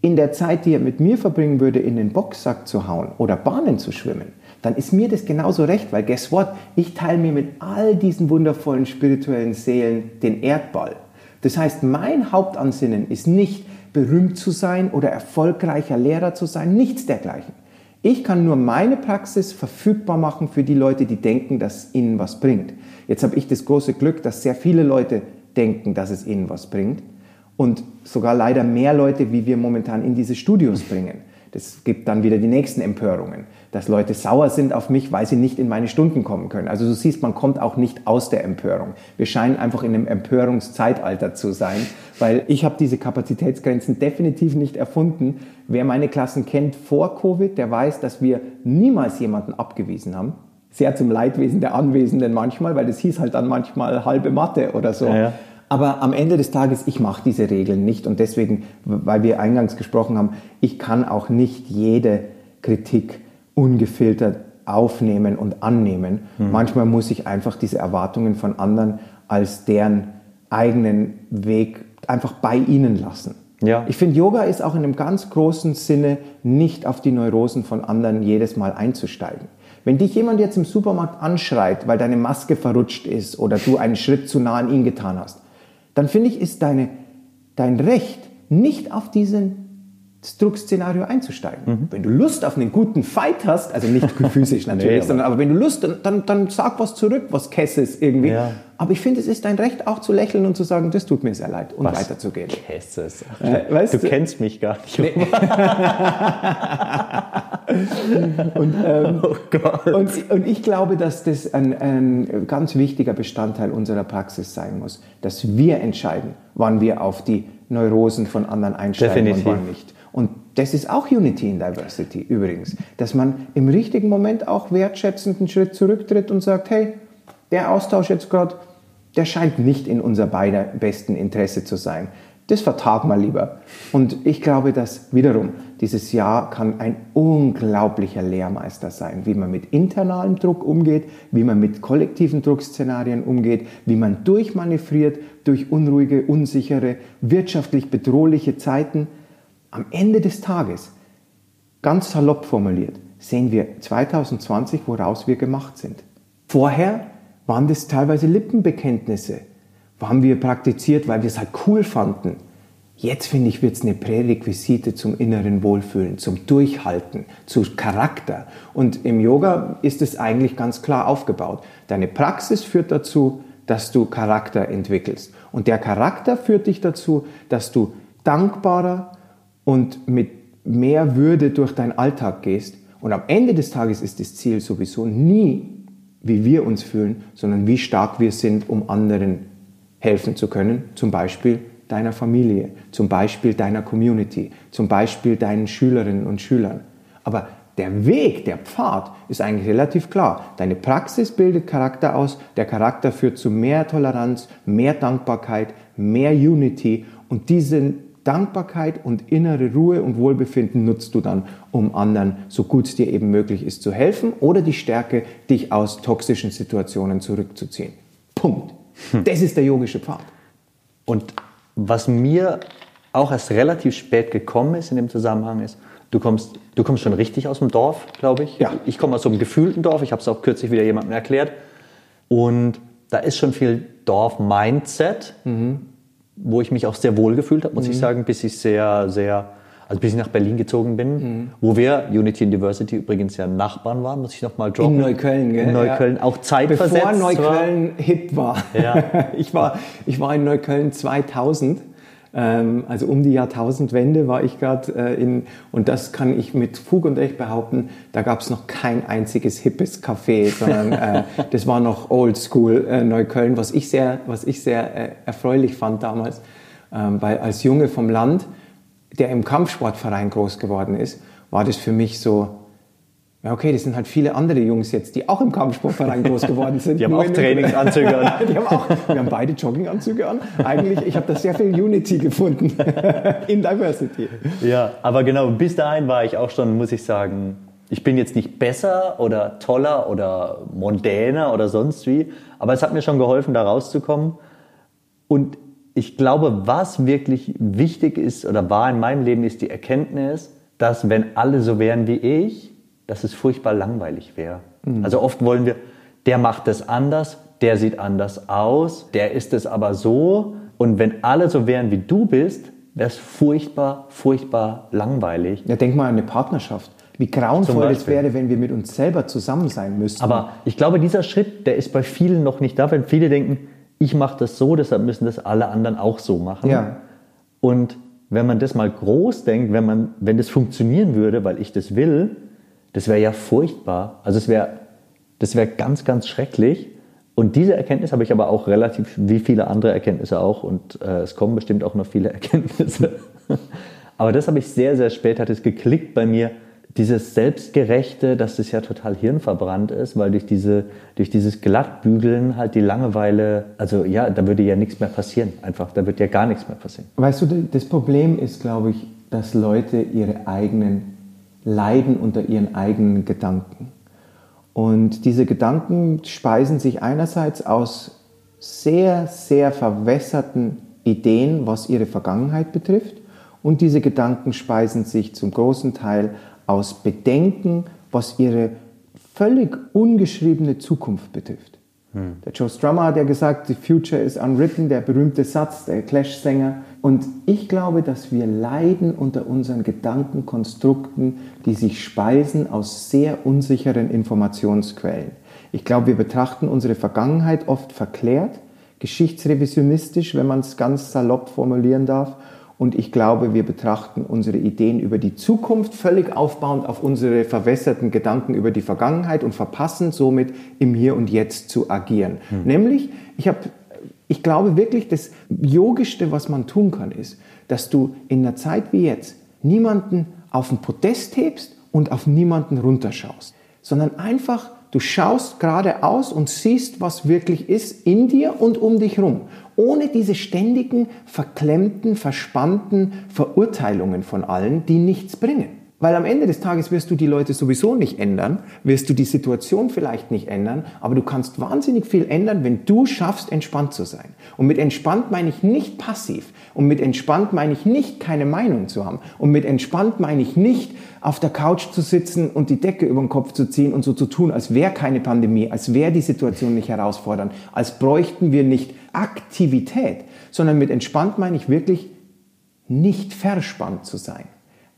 in der Zeit, die er mit mir verbringen würde, in den Boxsack zu hauen oder Bahnen zu schwimmen, dann ist mir das genauso recht, weil guess what? Ich teile mir mit all diesen wundervollen spirituellen Seelen den Erdball. Das heißt, mein Hauptansinnen ist nicht berühmt zu sein oder erfolgreicher Lehrer zu sein, nichts dergleichen. Ich kann nur meine Praxis verfügbar machen für die Leute, die denken, dass es ihnen was bringt. Jetzt habe ich das große Glück, dass sehr viele Leute denken, dass es ihnen was bringt und sogar leider mehr Leute, wie wir momentan in diese Studios bringen. Das gibt dann wieder die nächsten Empörungen dass Leute sauer sind auf mich, weil sie nicht in meine Stunden kommen können. Also du siehst, man kommt auch nicht aus der Empörung. Wir scheinen einfach in einem Empörungszeitalter zu sein, weil ich habe diese Kapazitätsgrenzen definitiv nicht erfunden. Wer meine Klassen kennt vor Covid, der weiß, dass wir niemals jemanden abgewiesen haben. Sehr zum Leidwesen der Anwesenden manchmal, weil das hieß halt dann manchmal halbe Mathe oder so. Ja, ja. Aber am Ende des Tages, ich mache diese Regeln nicht und deswegen, weil wir eingangs gesprochen haben, ich kann auch nicht jede Kritik ungefiltert aufnehmen und annehmen. Mhm. Manchmal muss ich einfach diese Erwartungen von anderen als deren eigenen Weg einfach bei ihnen lassen. Ja. Ich finde, Yoga ist auch in einem ganz großen Sinne nicht auf die Neurosen von anderen jedes Mal einzusteigen. Wenn dich jemand jetzt im Supermarkt anschreit, weil deine Maske verrutscht ist oder du einen Schritt zu nah an ihn getan hast, dann finde ich, ist deine, dein Recht, nicht auf diesen Druckszenario einzusteigen. Mhm. Wenn du Lust auf einen guten Fight hast, also nicht (laughs) physisch natürlich, nee, sondern aber wenn du Lust, dann, dann, dann sag was zurück, was Kesses irgendwie. Ja. Aber ich finde, es ist dein Recht auch zu lächeln und zu sagen, das tut mir sehr leid und was weiterzugehen. Kesses. Äh, weißt du, du kennst mich gar nicht. Nee. (laughs) und, ähm, oh Gott. Und, und, ich glaube, dass das ein, ein ganz wichtiger Bestandteil unserer Praxis sein muss, dass wir entscheiden, wann wir auf die Neurosen von anderen einsteigen Definitiv. und wann nicht. Und das ist auch Unity in Diversity übrigens, dass man im richtigen Moment auch wertschätzend einen Schritt zurücktritt und sagt, hey, der Austausch jetzt gerade, der scheint nicht in unser beider besten Interesse zu sein. Das vertagen wir lieber. Und ich glaube, dass wiederum dieses Jahr kann ein unglaublicher Lehrmeister sein, wie man mit internalem Druck umgeht, wie man mit kollektiven Druckszenarien umgeht, wie man durchmanövriert durch unruhige, unsichere, wirtschaftlich bedrohliche Zeiten. Am Ende des Tages, ganz salopp formuliert, sehen wir 2020, woraus wir gemacht sind. Vorher waren das teilweise Lippenbekenntnisse haben wir praktiziert, weil wir es halt cool fanden. Jetzt finde ich, wird es eine Prärequisite zum inneren Wohlfühlen, zum Durchhalten, zu Charakter. Und im Yoga ist es eigentlich ganz klar aufgebaut. Deine Praxis führt dazu, dass du Charakter entwickelst. Und der Charakter führt dich dazu, dass du dankbarer und mit mehr Würde durch deinen Alltag gehst. Und am Ende des Tages ist das Ziel sowieso nie, wie wir uns fühlen, sondern wie stark wir sind, um anderen helfen zu können, zum Beispiel deiner Familie, zum Beispiel deiner Community, zum Beispiel deinen Schülerinnen und Schülern. Aber der Weg, der Pfad ist eigentlich relativ klar. Deine Praxis bildet Charakter aus, der Charakter führt zu mehr Toleranz, mehr Dankbarkeit, mehr Unity und diese Dankbarkeit und innere Ruhe und Wohlbefinden nutzt du dann, um anderen, so gut es dir eben möglich ist, zu helfen oder die Stärke, dich aus toxischen Situationen zurückzuziehen. Punkt. Hm. Das ist der yogische Pfad. Und was mir auch erst relativ spät gekommen ist in dem Zusammenhang ist, du kommst, du kommst schon richtig aus dem Dorf, glaube ich. Ja. Ich komme aus so einem gefühlten Dorf, ich habe es auch kürzlich wieder jemandem erklärt. Und da ist schon viel Dorf-Mindset, mhm. Wo ich mich auch sehr wohl gefühlt habe, muss mhm. ich sagen, bis ich sehr, sehr also bis ich nach Berlin gezogen bin, mhm. wo wir, Unity and Diversity übrigens ja Nachbarn waren, muss ich noch mal droppen. In Neukölln, gell? In Neukölln, ja. auch zeitversetzt Bevor Neukölln war. hip war. Ja. (laughs) ich, war ich war in Neukölln 2000 ähm, also um die Jahrtausendwende war ich gerade äh, in, und das kann ich mit Fug und Recht behaupten, da gab es noch kein einziges hippes Café, sondern (laughs) äh, das war noch Oldschool äh, Neukölln, was ich sehr, was ich sehr äh, erfreulich fand damals, ähm, weil als Junge vom Land der im Kampfsportverein groß geworden ist, war das für mich so, ja, okay, das sind halt viele andere Jungs jetzt, die auch im Kampfsportverein groß geworden sind. (laughs) die haben auch Trainingsanzüge an. (laughs) die haben auch, wir haben beide Jogginganzüge an. Eigentlich, ich habe da sehr viel Unity gefunden (laughs) in Diversity. Ja, aber genau, bis dahin war ich auch schon, muss ich sagen, ich bin jetzt nicht besser oder toller oder mondäner oder sonst wie, aber es hat mir schon geholfen, da rauszukommen. Und ich glaube, was wirklich wichtig ist oder war in meinem Leben, ist die Erkenntnis, dass wenn alle so wären wie ich, dass es furchtbar langweilig wäre. Mhm. Also oft wollen wir, der macht es anders, der sieht anders aus, der ist es aber so. Und wenn alle so wären wie du bist, wäre es furchtbar, furchtbar langweilig. Ja, denk mal an eine Partnerschaft. Wie grauenvoll es wäre, wenn wir mit uns selber zusammen sein müssten. Aber ich glaube, dieser Schritt, der ist bei vielen noch nicht da, weil viele denken, ich mache das so, deshalb müssen das alle anderen auch so machen. Ja. Und wenn man das mal groß denkt, wenn, man, wenn das funktionieren würde, weil ich das will, das wäre ja furchtbar. Also es wäre das wäre ganz, ganz schrecklich. Und diese Erkenntnis habe ich aber auch relativ, wie viele andere Erkenntnisse auch. Und äh, es kommen bestimmt auch noch viele (laughs) Erkenntnisse. aber das habe ich sehr, sehr spät, hat es geklickt bei mir, dieses Selbstgerechte, dass das ja total hirnverbrannt ist, weil durch, diese, durch dieses Glattbügeln halt die Langeweile, also ja, da würde ja nichts mehr passieren. Einfach, da wird ja gar nichts mehr passieren. Weißt du, das Problem ist, glaube ich, dass Leute ihre eigenen, leiden unter ihren eigenen Gedanken. Und diese Gedanken speisen sich einerseits aus sehr, sehr verwässerten Ideen, was ihre Vergangenheit betrifft. Und diese Gedanken speisen sich zum großen Teil aus Bedenken, was ihre völlig ungeschriebene Zukunft betrifft. Hm. Der Joe Strummer hat ja gesagt, the future is unwritten, der berühmte Satz, der Clash-Sänger. Und ich glaube, dass wir leiden unter unseren Gedankenkonstrukten, die sich speisen aus sehr unsicheren Informationsquellen. Ich glaube, wir betrachten unsere Vergangenheit oft verklärt, geschichtsrevisionistisch, wenn man es ganz salopp formulieren darf, und ich glaube, wir betrachten unsere Ideen über die Zukunft völlig aufbauend auf unsere verwässerten Gedanken über die Vergangenheit und verpassen somit im Hier und Jetzt zu agieren. Hm. Nämlich, ich habe ich glaube wirklich, das Yogischste, was man tun kann, ist, dass du in einer Zeit wie jetzt niemanden auf den Podest hebst und auf niemanden runterschaust, sondern einfach du schaust geradeaus und siehst, was wirklich ist in dir und um dich herum, ohne diese ständigen, verklemmten, verspannten Verurteilungen von allen, die nichts bringen. Weil am Ende des Tages wirst du die Leute sowieso nicht ändern, wirst du die Situation vielleicht nicht ändern, aber du kannst wahnsinnig viel ändern, wenn du schaffst, entspannt zu sein. Und mit entspannt meine ich nicht passiv. Und mit entspannt meine ich nicht, keine Meinung zu haben. Und mit entspannt meine ich nicht, auf der Couch zu sitzen und die Decke über den Kopf zu ziehen und so zu tun, als wäre keine Pandemie, als wäre die Situation nicht herausfordernd, als bräuchten wir nicht Aktivität, sondern mit entspannt meine ich wirklich, nicht verspannt zu sein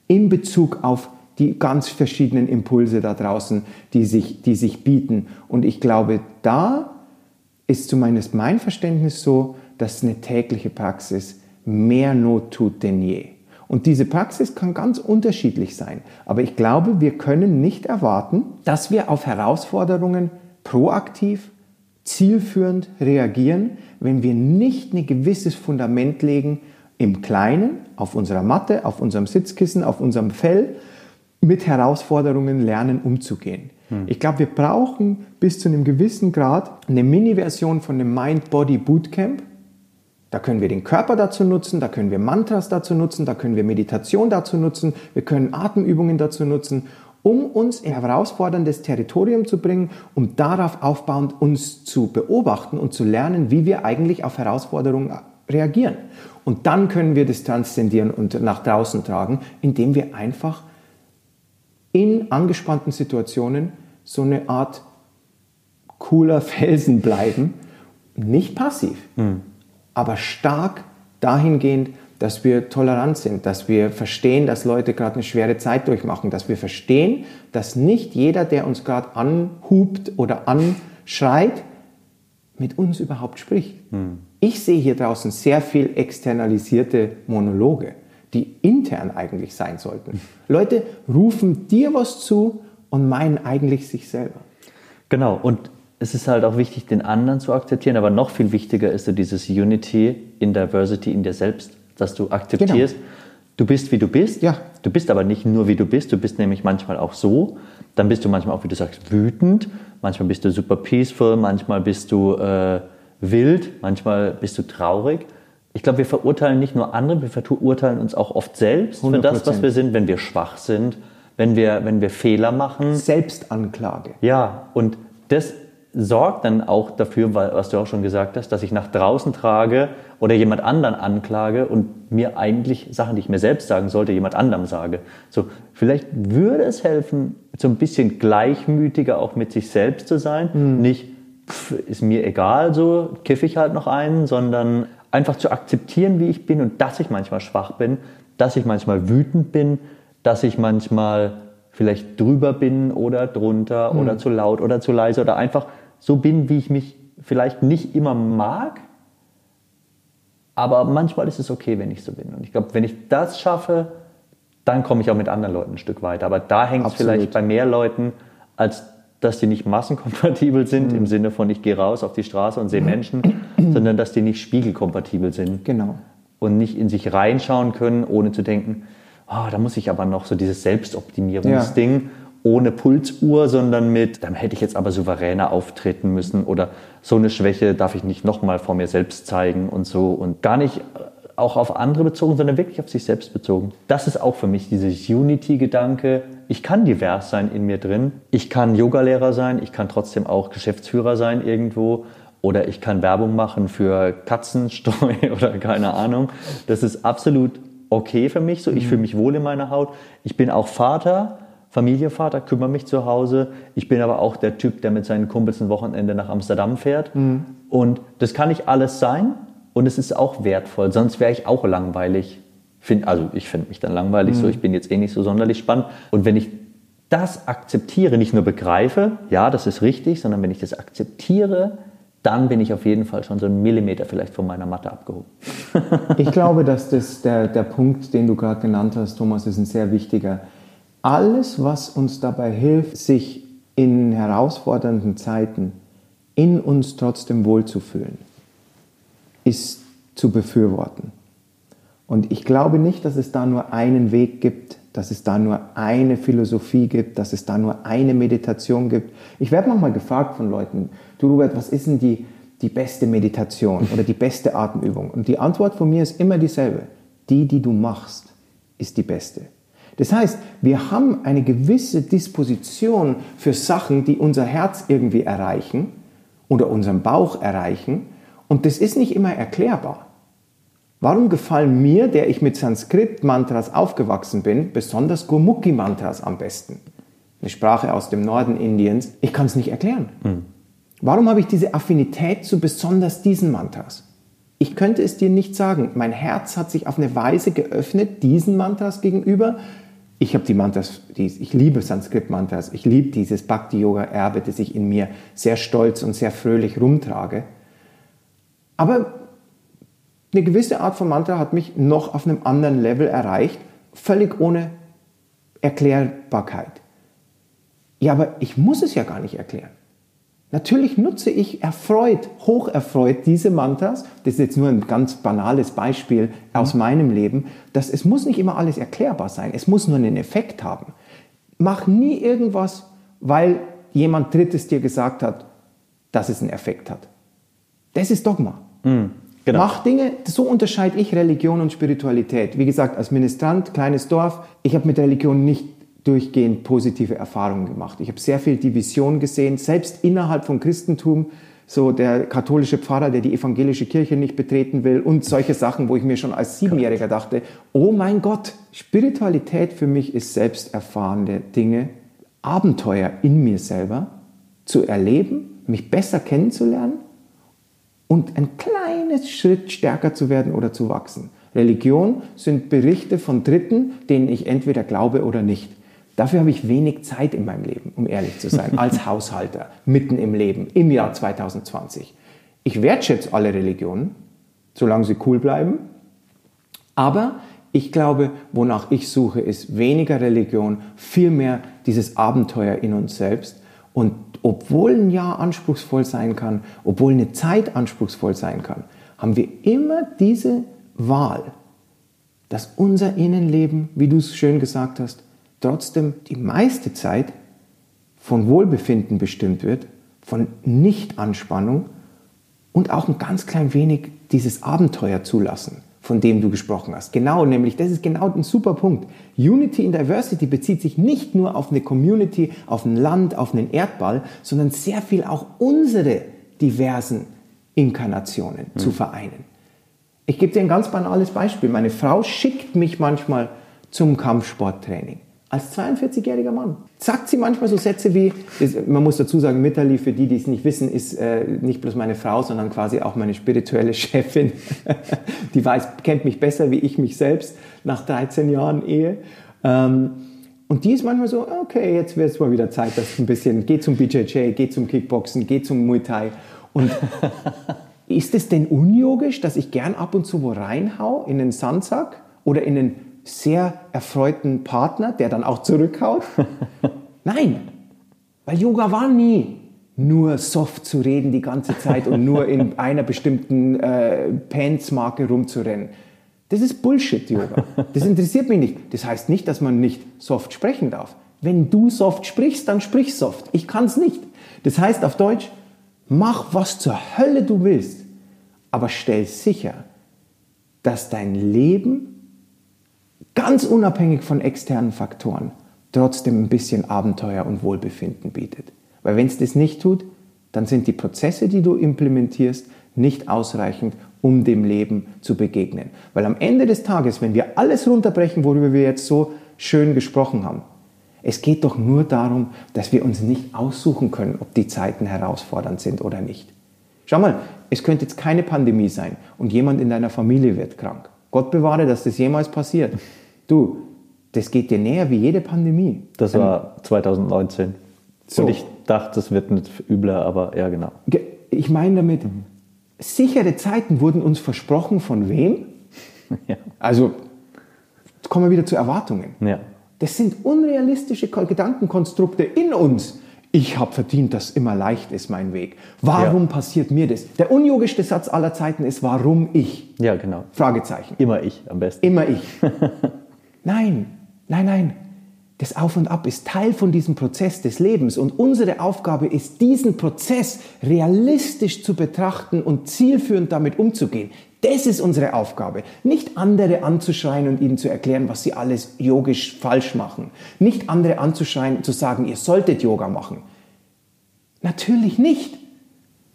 in Bezug auf die ganz verschiedenen Impulse da draußen, die sich, die sich bieten. Und ich glaube, da ist zumindest mein Verständnis so, dass eine tägliche Praxis mehr Not tut denn je. Und diese Praxis kann ganz unterschiedlich sein. Aber ich glaube, wir können nicht erwarten, dass wir auf Herausforderungen proaktiv, zielführend reagieren, wenn wir nicht ein gewisses Fundament legen, im Kleinen, auf unserer Matte, auf unserem Sitzkissen, auf unserem Fell, mit Herausforderungen lernen umzugehen. Hm. Ich glaube, wir brauchen bis zu einem gewissen Grad eine Mini-Version von einem Mind-Body-Bootcamp. Da können wir den Körper dazu nutzen, da können wir Mantras dazu nutzen, da können wir Meditation dazu nutzen, wir können Atemübungen dazu nutzen, um uns in herausforderndes Territorium zu bringen, um darauf aufbauend uns zu beobachten und zu lernen, wie wir eigentlich auf Herausforderungen reagieren. Und dann können wir das transzendieren und nach draußen tragen, indem wir einfach in angespannten Situationen so eine Art cooler Felsen bleiben, nicht passiv, mhm. aber stark dahingehend, dass wir tolerant sind, dass wir verstehen, dass Leute gerade eine schwere Zeit durchmachen, dass wir verstehen, dass nicht jeder, der uns gerade anhupt oder anschreit, mit uns überhaupt spricht. Mhm. Ich sehe hier draußen sehr viel externalisierte Monologe, die intern eigentlich sein sollten. Leute rufen dir was zu und meinen eigentlich sich selber. Genau, und es ist halt auch wichtig, den anderen zu akzeptieren, aber noch viel wichtiger ist so dieses Unity in Diversity in dir selbst, dass du akzeptierst, genau. du bist wie du bist. Ja. Du bist aber nicht nur wie du bist, du bist nämlich manchmal auch so. Dann bist du manchmal auch, wie du sagst, wütend. Manchmal bist du super peaceful, manchmal bist du äh, wild, manchmal bist du traurig. Ich glaube, wir verurteilen nicht nur andere, wir verurteilen uns auch oft selbst 100%. für das, was wir sind, wenn wir schwach sind, wenn wir, wenn wir Fehler machen. Selbstanklage. Ja, und das sorgt dann auch dafür, weil, was du auch schon gesagt hast, dass ich nach draußen trage oder jemand anderen anklage und mir eigentlich Sachen, die ich mir selbst sagen sollte, jemand anderem sage. So, vielleicht würde es helfen, so ein bisschen gleichmütiger auch mit sich selbst zu sein, mhm. nicht pff, ist mir egal, so kiffe ich halt noch einen, sondern einfach zu akzeptieren, wie ich bin und dass ich manchmal schwach bin, dass ich manchmal wütend bin, dass ich manchmal vielleicht drüber bin oder drunter mhm. oder zu laut oder zu leise oder einfach so bin, wie ich mich vielleicht nicht immer mag, aber manchmal ist es okay, wenn ich so bin. Und ich glaube, wenn ich das schaffe, dann komme ich auch mit anderen Leuten ein Stück weiter. Aber da hängt es vielleicht bei mehr Leuten, als dass die nicht massenkompatibel sind, mhm. im Sinne von ich gehe raus auf die Straße und sehe mhm. Menschen, sondern dass die nicht spiegelkompatibel sind. Genau. Und nicht in sich reinschauen können, ohne zu denken, oh, da muss ich aber noch so dieses Selbstoptimierungsding ja. ohne Pulsuhr, sondern mit, dann hätte ich jetzt aber souveräner auftreten müssen oder so eine Schwäche darf ich nicht nochmal vor mir selbst zeigen und so und gar nicht auch auf andere bezogen, sondern wirklich auf sich selbst bezogen. Das ist auch für mich dieses Unity-Gedanke. Ich kann divers sein in mir drin. Ich kann Yogalehrer sein, ich kann trotzdem auch Geschäftsführer sein irgendwo oder ich kann Werbung machen für Katzenstreu (laughs) oder keine Ahnung. Das ist absolut okay für mich so. Ich mhm. fühle mich wohl in meiner Haut. Ich bin auch Vater, Familienvater, kümmere mich zu Hause. Ich bin aber auch der Typ, der mit seinen Kumpels ein Wochenende nach Amsterdam fährt. Mhm. Und das kann ich alles sein und es ist auch wertvoll, sonst wäre ich auch langweilig. Find, also ich finde mich dann langweilig mhm. so, ich bin jetzt eh nicht so sonderlich spannend. Und wenn ich das akzeptiere, nicht nur begreife, ja, das ist richtig, sondern wenn ich das akzeptiere, dann bin ich auf jeden Fall schon so einen Millimeter vielleicht von meiner Matte abgehoben. (laughs) ich glaube, dass das der, der Punkt, den du gerade genannt hast, Thomas, ist ein sehr wichtiger. Alles, was uns dabei hilft, sich in herausfordernden Zeiten in uns trotzdem wohlzufühlen, ist zu befürworten. Und ich glaube nicht, dass es da nur einen Weg gibt, dass es da nur eine Philosophie gibt, dass es da nur eine Meditation gibt. Ich werde manchmal gefragt von Leuten, du Robert, was ist denn die, die beste Meditation (laughs) oder die beste Atemübung? Und die Antwort von mir ist immer dieselbe. Die, die du machst, ist die beste. Das heißt, wir haben eine gewisse Disposition für Sachen, die unser Herz irgendwie erreichen oder unseren Bauch erreichen. Und das ist nicht immer erklärbar. Warum gefallen mir, der ich mit Sanskrit-Mantras aufgewachsen bin, besonders Gurmukhi-Mantras am besten? Eine Sprache aus dem Norden Indiens. Ich kann es nicht erklären. Mhm. Warum habe ich diese Affinität zu besonders diesen Mantras? Ich könnte es dir nicht sagen. Mein Herz hat sich auf eine Weise geöffnet diesen Mantras gegenüber, ich habe die Mantras, die, ich liebe Sanskrit-Mantras, ich liebe dieses Bhakti-Yoga-Erbe, das ich in mir sehr stolz und sehr fröhlich rumtrage. Aber eine gewisse Art von Mantra hat mich noch auf einem anderen Level erreicht, völlig ohne Erklärbarkeit. Ja, aber ich muss es ja gar nicht erklären. Natürlich nutze ich erfreut, hocherfreut diese Mantras. Das ist jetzt nur ein ganz banales Beispiel aus mhm. meinem Leben. Dass es muss nicht immer alles erklärbar sein. Es muss nur einen Effekt haben. Mach nie irgendwas, weil jemand Drittes dir gesagt hat, dass es einen Effekt hat. Das ist Dogma. Mhm, genau. Mach Dinge, so unterscheide ich Religion und Spiritualität. Wie gesagt, als Ministrant, kleines Dorf, ich habe mit Religion nicht durchgehend positive Erfahrungen gemacht. Ich habe sehr viel Division gesehen, selbst innerhalb vom Christentum, so der katholische Pfarrer, der die evangelische Kirche nicht betreten will und solche Sachen, wo ich mir schon als Siebenjähriger dachte, oh mein Gott, Spiritualität für mich ist selbst erfahrene Dinge, Abenteuer in mir selber zu erleben, mich besser kennenzulernen und ein kleines Schritt stärker zu werden oder zu wachsen. Religion sind Berichte von Dritten, denen ich entweder glaube oder nicht. Dafür habe ich wenig Zeit in meinem Leben, um ehrlich zu sein, (laughs) als Haushalter, mitten im Leben, im Jahr 2020. Ich wertschätze alle Religionen, solange sie cool bleiben. Aber ich glaube, wonach ich suche, ist weniger Religion, vielmehr dieses Abenteuer in uns selbst. Und obwohl ein Jahr anspruchsvoll sein kann, obwohl eine Zeit anspruchsvoll sein kann, haben wir immer diese Wahl, dass unser Innenleben, wie du es schön gesagt hast, trotzdem die meiste Zeit von Wohlbefinden bestimmt wird, von Nichtanspannung und auch ein ganz klein wenig dieses Abenteuer zulassen, von dem du gesprochen hast. Genau, nämlich, das ist genau ein super Punkt. Unity in Diversity bezieht sich nicht nur auf eine Community, auf ein Land, auf einen Erdball, sondern sehr viel auch unsere diversen Inkarnationen mhm. zu vereinen. Ich gebe dir ein ganz banales Beispiel. Meine Frau schickt mich manchmal zum Kampfsporttraining als 42-jähriger Mann. Sagt sie manchmal so Sätze wie, man muss dazu sagen, Mitterli, für die, die es nicht wissen, ist äh, nicht bloß meine Frau, sondern quasi auch meine spirituelle (laughs) Chefin. die weiß, kennt mich besser wie ich mich selbst nach 13 Jahren Ehe. Ähm, und die ist manchmal so, okay, jetzt wird es mal wieder Zeit, dass ein bisschen, geh zum BJJ, geh zum Kickboxen, geh zum Muay Thai. Und (laughs) ist es denn unyogisch, dass ich gern ab und zu wo reinhau in den Sandsack oder in den sehr erfreuten Partner, der dann auch zurückhaut? (laughs) Nein, weil Yoga war nie nur soft zu reden die ganze Zeit und nur in (laughs) einer bestimmten äh, Pants-Marke rumzurennen. Das ist Bullshit-Yoga. Das interessiert mich nicht. Das heißt nicht, dass man nicht soft sprechen darf. Wenn du soft sprichst, dann sprich soft. Ich kann es nicht. Das heißt auf Deutsch, mach was zur Hölle du willst, aber stell sicher, dass dein Leben ganz unabhängig von externen Faktoren, trotzdem ein bisschen Abenteuer und Wohlbefinden bietet. Weil wenn es das nicht tut, dann sind die Prozesse, die du implementierst, nicht ausreichend, um dem Leben zu begegnen. Weil am Ende des Tages, wenn wir alles runterbrechen, worüber wir jetzt so schön gesprochen haben, es geht doch nur darum, dass wir uns nicht aussuchen können, ob die Zeiten herausfordernd sind oder nicht. Schau mal, es könnte jetzt keine Pandemie sein und jemand in deiner Familie wird krank. Gott bewahre, dass das jemals passiert. Du, das geht dir näher wie jede Pandemie. Das war 2019. So. Und ich dachte, das wird nicht übler, aber ja, genau. Ich meine damit, mhm. sichere Zeiten wurden uns versprochen von wem? (laughs) Ja. Also, kommen wir wieder zu Erwartungen. Ja. Das sind unrealistische Gedankenkonstrukte in uns. Ich habe verdient, dass immer leicht ist mein Weg. Warum ja. passiert mir das? Der unyogischste Satz aller Zeiten ist, warum ich? Ja, genau. Fragezeichen. Immer ich am besten. Immer ich. (laughs) Nein, Nein, nein. Das Auf und Ab ist Teil von diesem Prozess des Lebens und unsere Aufgabe ist, diesen Prozess realistisch zu betrachten und zielführend damit umzugehen. Das ist unsere Aufgabe. Nicht andere anzuschreien und ihnen zu erklären, was sie alles yogisch falsch machen. Nicht andere anzuschreien und zu sagen, ihr solltet Yoga machen. Natürlich nicht,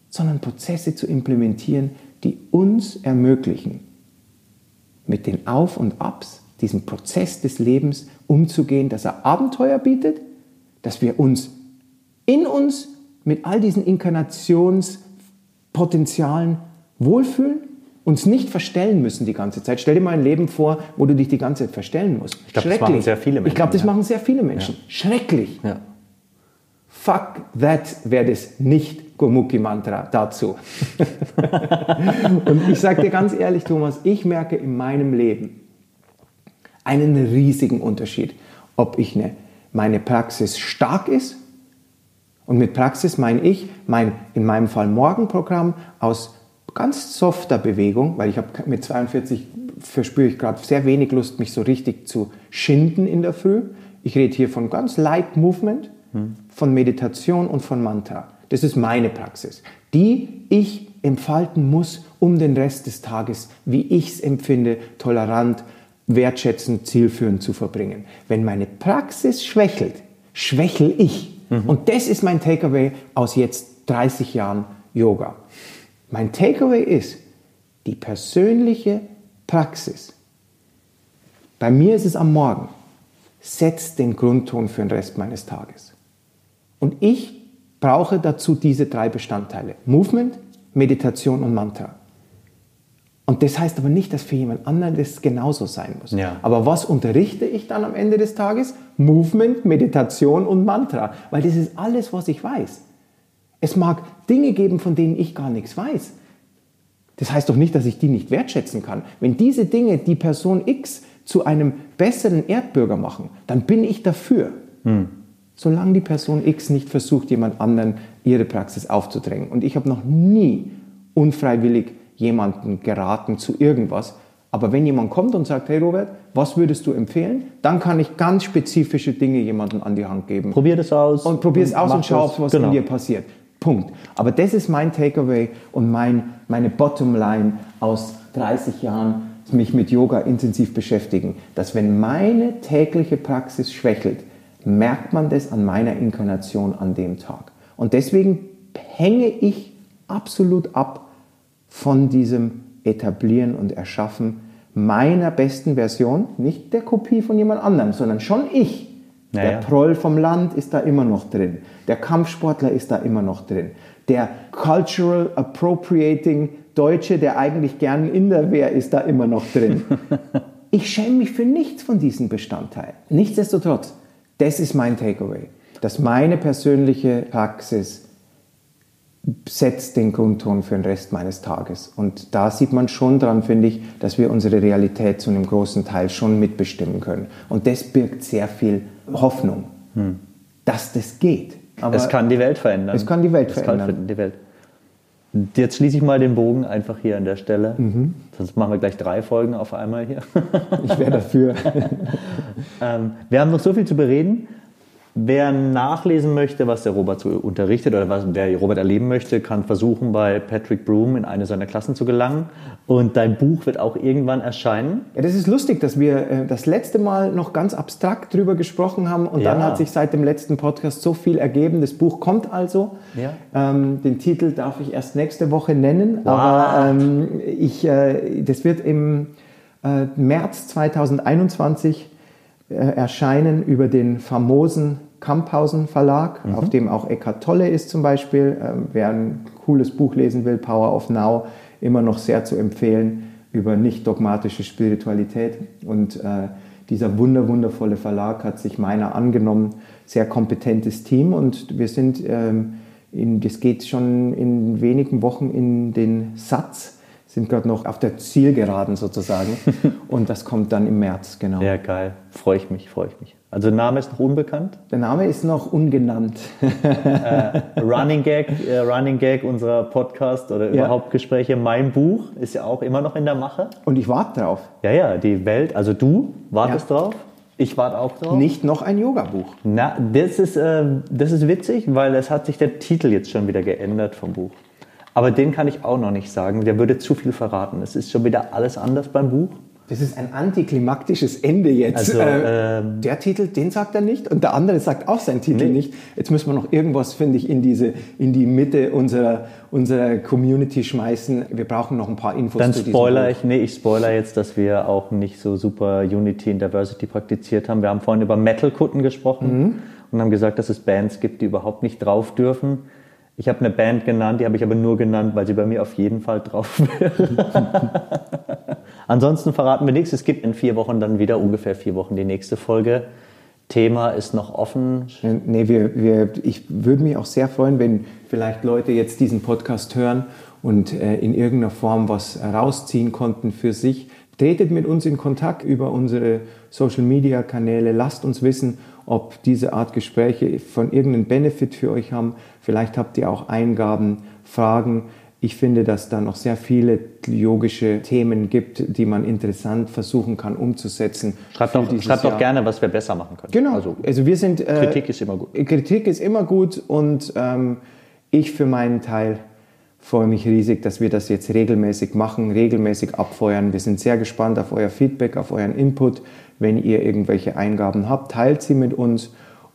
sondern Prozesse zu implementieren, die uns ermöglichen, mit den Auf und Abs, diesen Prozess des Lebens umzugehen, dass er Abenteuer bietet, dass wir uns in uns mit all diesen Inkarnationspotenzialen wohlfühlen, uns nicht verstellen müssen die ganze Zeit. Stell dir mal ein Leben vor, wo du dich die ganze Zeit verstellen musst. Ich glaube, das machen sehr viele Menschen. Ich glaube, das ja. machen sehr viele Menschen. Ja. Schrecklich. Ja. Fuck that wäre das nicht Gurmukhi-Mantra dazu. (laughs) Und ich sage dir ganz ehrlich, Thomas, ich merke in meinem Leben einen riesigen Unterschied, ob ich eine, meine Praxis stark ist. Und mit Praxis meine ich mein, in meinem Fall Morgenprogramm aus ganz softer Bewegung, weil ich habe mit 42 verspüre ich gerade sehr wenig Lust, mich so richtig zu schinden in der Früh. Ich rede hier von ganz light Movement von Meditation und von Mantra. Das ist meine Praxis, die ich entfalten muss, um den Rest des Tages, wie ich es empfinde, tolerant, wertschätzend, zielführend zu verbringen. Wenn meine Praxis schwächelt, schwächel ich. Mhm. Und das ist mein Takeaway aus jetzt 30 Jahren Yoga. Mein Takeaway ist, die persönliche Praxis, bei mir ist es am Morgen, setzt den Grundton für den Rest meines Tages. Und ich brauche dazu diese drei Bestandteile. Movement, Meditation und Mantra. Und das heißt aber nicht, dass für jemand anderen das genauso sein muss. Ja. Aber was unterrichte ich dann am Ende des Tages? Movement, Meditation und Mantra. Weil das ist alles, was ich weiß. Es mag Dinge geben, von denen ich gar nichts weiß. Das heißt doch nicht, dass ich die nicht wertschätzen kann. Wenn diese Dinge die Person X zu einem besseren Erdbürger machen, dann bin ich dafür. Hm solange die Person X nicht versucht, jemand anderen ihre Praxis aufzudrängen. Und ich habe noch nie unfreiwillig jemanden geraten zu irgendwas. Aber wenn jemand kommt und sagt, hey Robert, was würdest du empfehlen? Dann kann ich ganz spezifische Dinge jemandem an die Hand geben. Probier das aus. Und probier es aus und schau, was genau. in dir passiert. Punkt. Aber das ist mein Takeaway und mein, meine Bottomline aus 30 Jahren, mich mit Yoga intensiv beschäftigen, dass wenn meine tägliche Praxis schwächelt, merkt man das an meiner Inkarnation an dem Tag. Und deswegen hänge ich absolut ab von diesem Etablieren und Erschaffen meiner besten Version, nicht der Kopie von jemand anderem, sondern schon ich. Naja. Der Proll vom Land ist da immer noch drin. Der Kampfsportler ist da immer noch drin. Der Cultural Appropriating Deutsche, der eigentlich gern Inder wäre, ist da immer noch drin. (laughs) ich schäme mich für nichts von diesen Bestandteilen. Nichtsdestotrotz, das ist mein Takeaway, dass meine persönliche Praxis setzt den Grundton für den Rest meines Tages. Und da sieht man schon dran, finde ich, dass wir unsere Realität zu einem großen Teil schon mitbestimmen können. Und das birgt sehr viel Hoffnung, hm. dass das geht. Aber es kann die Welt verändern. Es kann die Welt es verändern. Kann die Welt. Jetzt schließe ich mal den Bogen einfach hier an der Stelle. Mhm. Sonst machen wir gleich drei Folgen auf einmal hier. ich wäre dafür. (laughs) ähm, wir haben noch so viel zu bereden. Wer nachlesen möchte, was der Robert so unterrichtet oder was der Robert erleben möchte, kann versuchen, bei Patrick Broom in eine seiner Klassen zu gelangen. Und dein Buch wird auch irgendwann erscheinen. Ja, das ist lustig, dass wir äh, das letzte Mal noch ganz abstrakt drüber gesprochen haben und ja. dann hat sich seit dem letzten Podcast so viel ergeben. Das Buch kommt also. Ja. Ähm, den Titel darf ich erst nächste Woche nennen, wow. aber ähm, ich, äh, das wird im äh, März 2021 äh, erscheinen über den famosen Kamphausen Verlag, mhm. auf dem auch Eckhart Tolle ist zum Beispiel. Ähm, wer ein cooles Buch lesen will, Power of Now, immer noch sehr zu empfehlen über nicht dogmatische Spiritualität. Und äh, dieser wunder, wundervolle Verlag hat sich meiner angenommen, sehr kompetentes Team und wir sind, ähm, in, das geht schon in wenigen Wochen in den Satz sind gerade noch auf der Zielgeraden sozusagen. (laughs) und das kommt dann im März, genau. Ja, geil. Freue ich mich, freue ich mich. Also der Name ist noch unbekannt? Der Name ist noch ungenannt. äh, (laughs) Running Gag, äh, Running Gag unserer Podcast oder ja. überhaupt Gespräche. Mein Buch ist ja auch immer noch in der Mache. Und ich warte drauf. Ja, ja, die Welt, also du wartest ja. drauf. Ich warte auch drauf. Nicht noch ein Yoga-Buch. Na, das ist, äh, das ist witzig, weil es hat sich der Titel jetzt schon wieder geändert vom Buch. Aber den kann ich auch noch nicht sagen. Der würde zu viel verraten. Es ist schon wieder alles anders beim Buch. Das ist ein antiklimaktisches Ende jetzt. Also, äh, ähm, der Titel, den sagt er nicht und der andere sagt auch seinen Titel Nee. nicht. Jetzt müssen wir noch irgendwas, finde ich, in, diese, in die Mitte unserer, unserer Community schmeißen. Wir brauchen noch ein paar Infos Dann spoiler ich, nee, ich spoiler jetzt, dass wir auch nicht so super Unity und Diversity praktiziert haben. Wir haben vorhin über Metal-Kutten gesprochen und haben gesagt, dass es Bands gibt, die überhaupt nicht drauf dürfen. Ich habe eine Band genannt, die habe ich aber nur genannt, weil sie bei mir auf jeden Fall drauf wäre. (laughs) Ansonsten verraten wir nichts. Es gibt in vier Wochen dann wieder ungefähr vier Wochen die nächste Folge. Thema ist noch offen. Nee, wir, wir, ich würde mich auch sehr freuen, wenn vielleicht Leute jetzt diesen Podcast hören und äh, in irgendeiner Form was rausziehen konnten für sich. Tretet mit uns in Kontakt über unsere Social-Media-Kanäle. Lasst uns wissen, ob diese Art Gespräche von irgendeinem Benefit für euch haben. Vielleicht habt ihr auch Eingaben, Fragen. Ich finde, dass da noch sehr viele yogische Themen gibt, die man interessant versuchen kann umzusetzen. Schreibt, doch, schreibt doch gerne, was wir besser machen können. Genau. Also, Also, wir sind. Äh, Kritik ist immer gut. Kritik ist immer gut und ähm, ich für meinen Teil freue mich riesig, dass wir das jetzt regelmäßig machen, regelmäßig abfeuern. Wir sind sehr gespannt auf euer Feedback, auf euren Input. Wenn ihr irgendwelche Eingaben habt, teilt sie mit uns.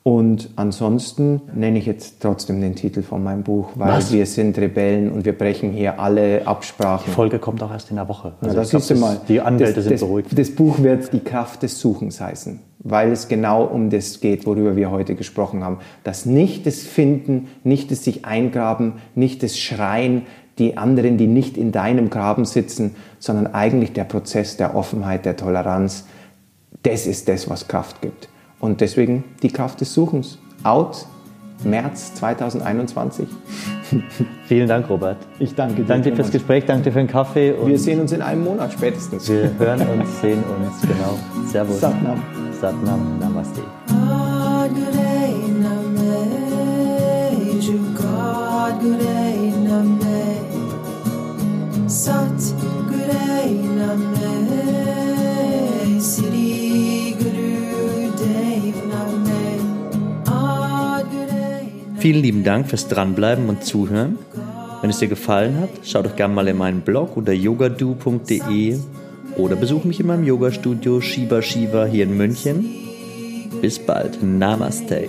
Und ansonsten nenne ich jetzt trotzdem den Titel von meinem Buch, weil Was? wir sind Rebellen und wir brechen hier alle Absprachen. Die Folge kommt auch erst in der Woche. Also das ich glaub, siehst du mal. das- Die Anwälte das, sind das, beruhigt. Das Buch wird die Kraft des Suchens heißen, weil es genau um das geht, worüber wir heute gesprochen haben. Das nicht das Finden, nicht das sich eingraben, nicht das Schreien, die anderen, die nicht in deinem Graben sitzen, sondern eigentlich der Prozess der Offenheit, der Toleranz. Das ist das, was Kraft gibt. Und deswegen die Kraft des Suchens. Out März 2021. (laughs) Vielen Dank, Robert. Ich danke dir. Danke fürs. Gespräch, danke für den Kaffee und Wir sehen uns in einem Monat spätestens. wir hören uns, sehen uns, genau. Servus. Satnam. Satnam, Namaste. God Gurei Name, Vielen lieben Dank fürs Dranbleiben und Zuhören. Wenn es dir gefallen hat, schau doch gerne mal in meinen Blog unter yogadu.de oder besuch mich in meinem Yogastudio Shiva Shiva hier in München. Bis bald. Namaste.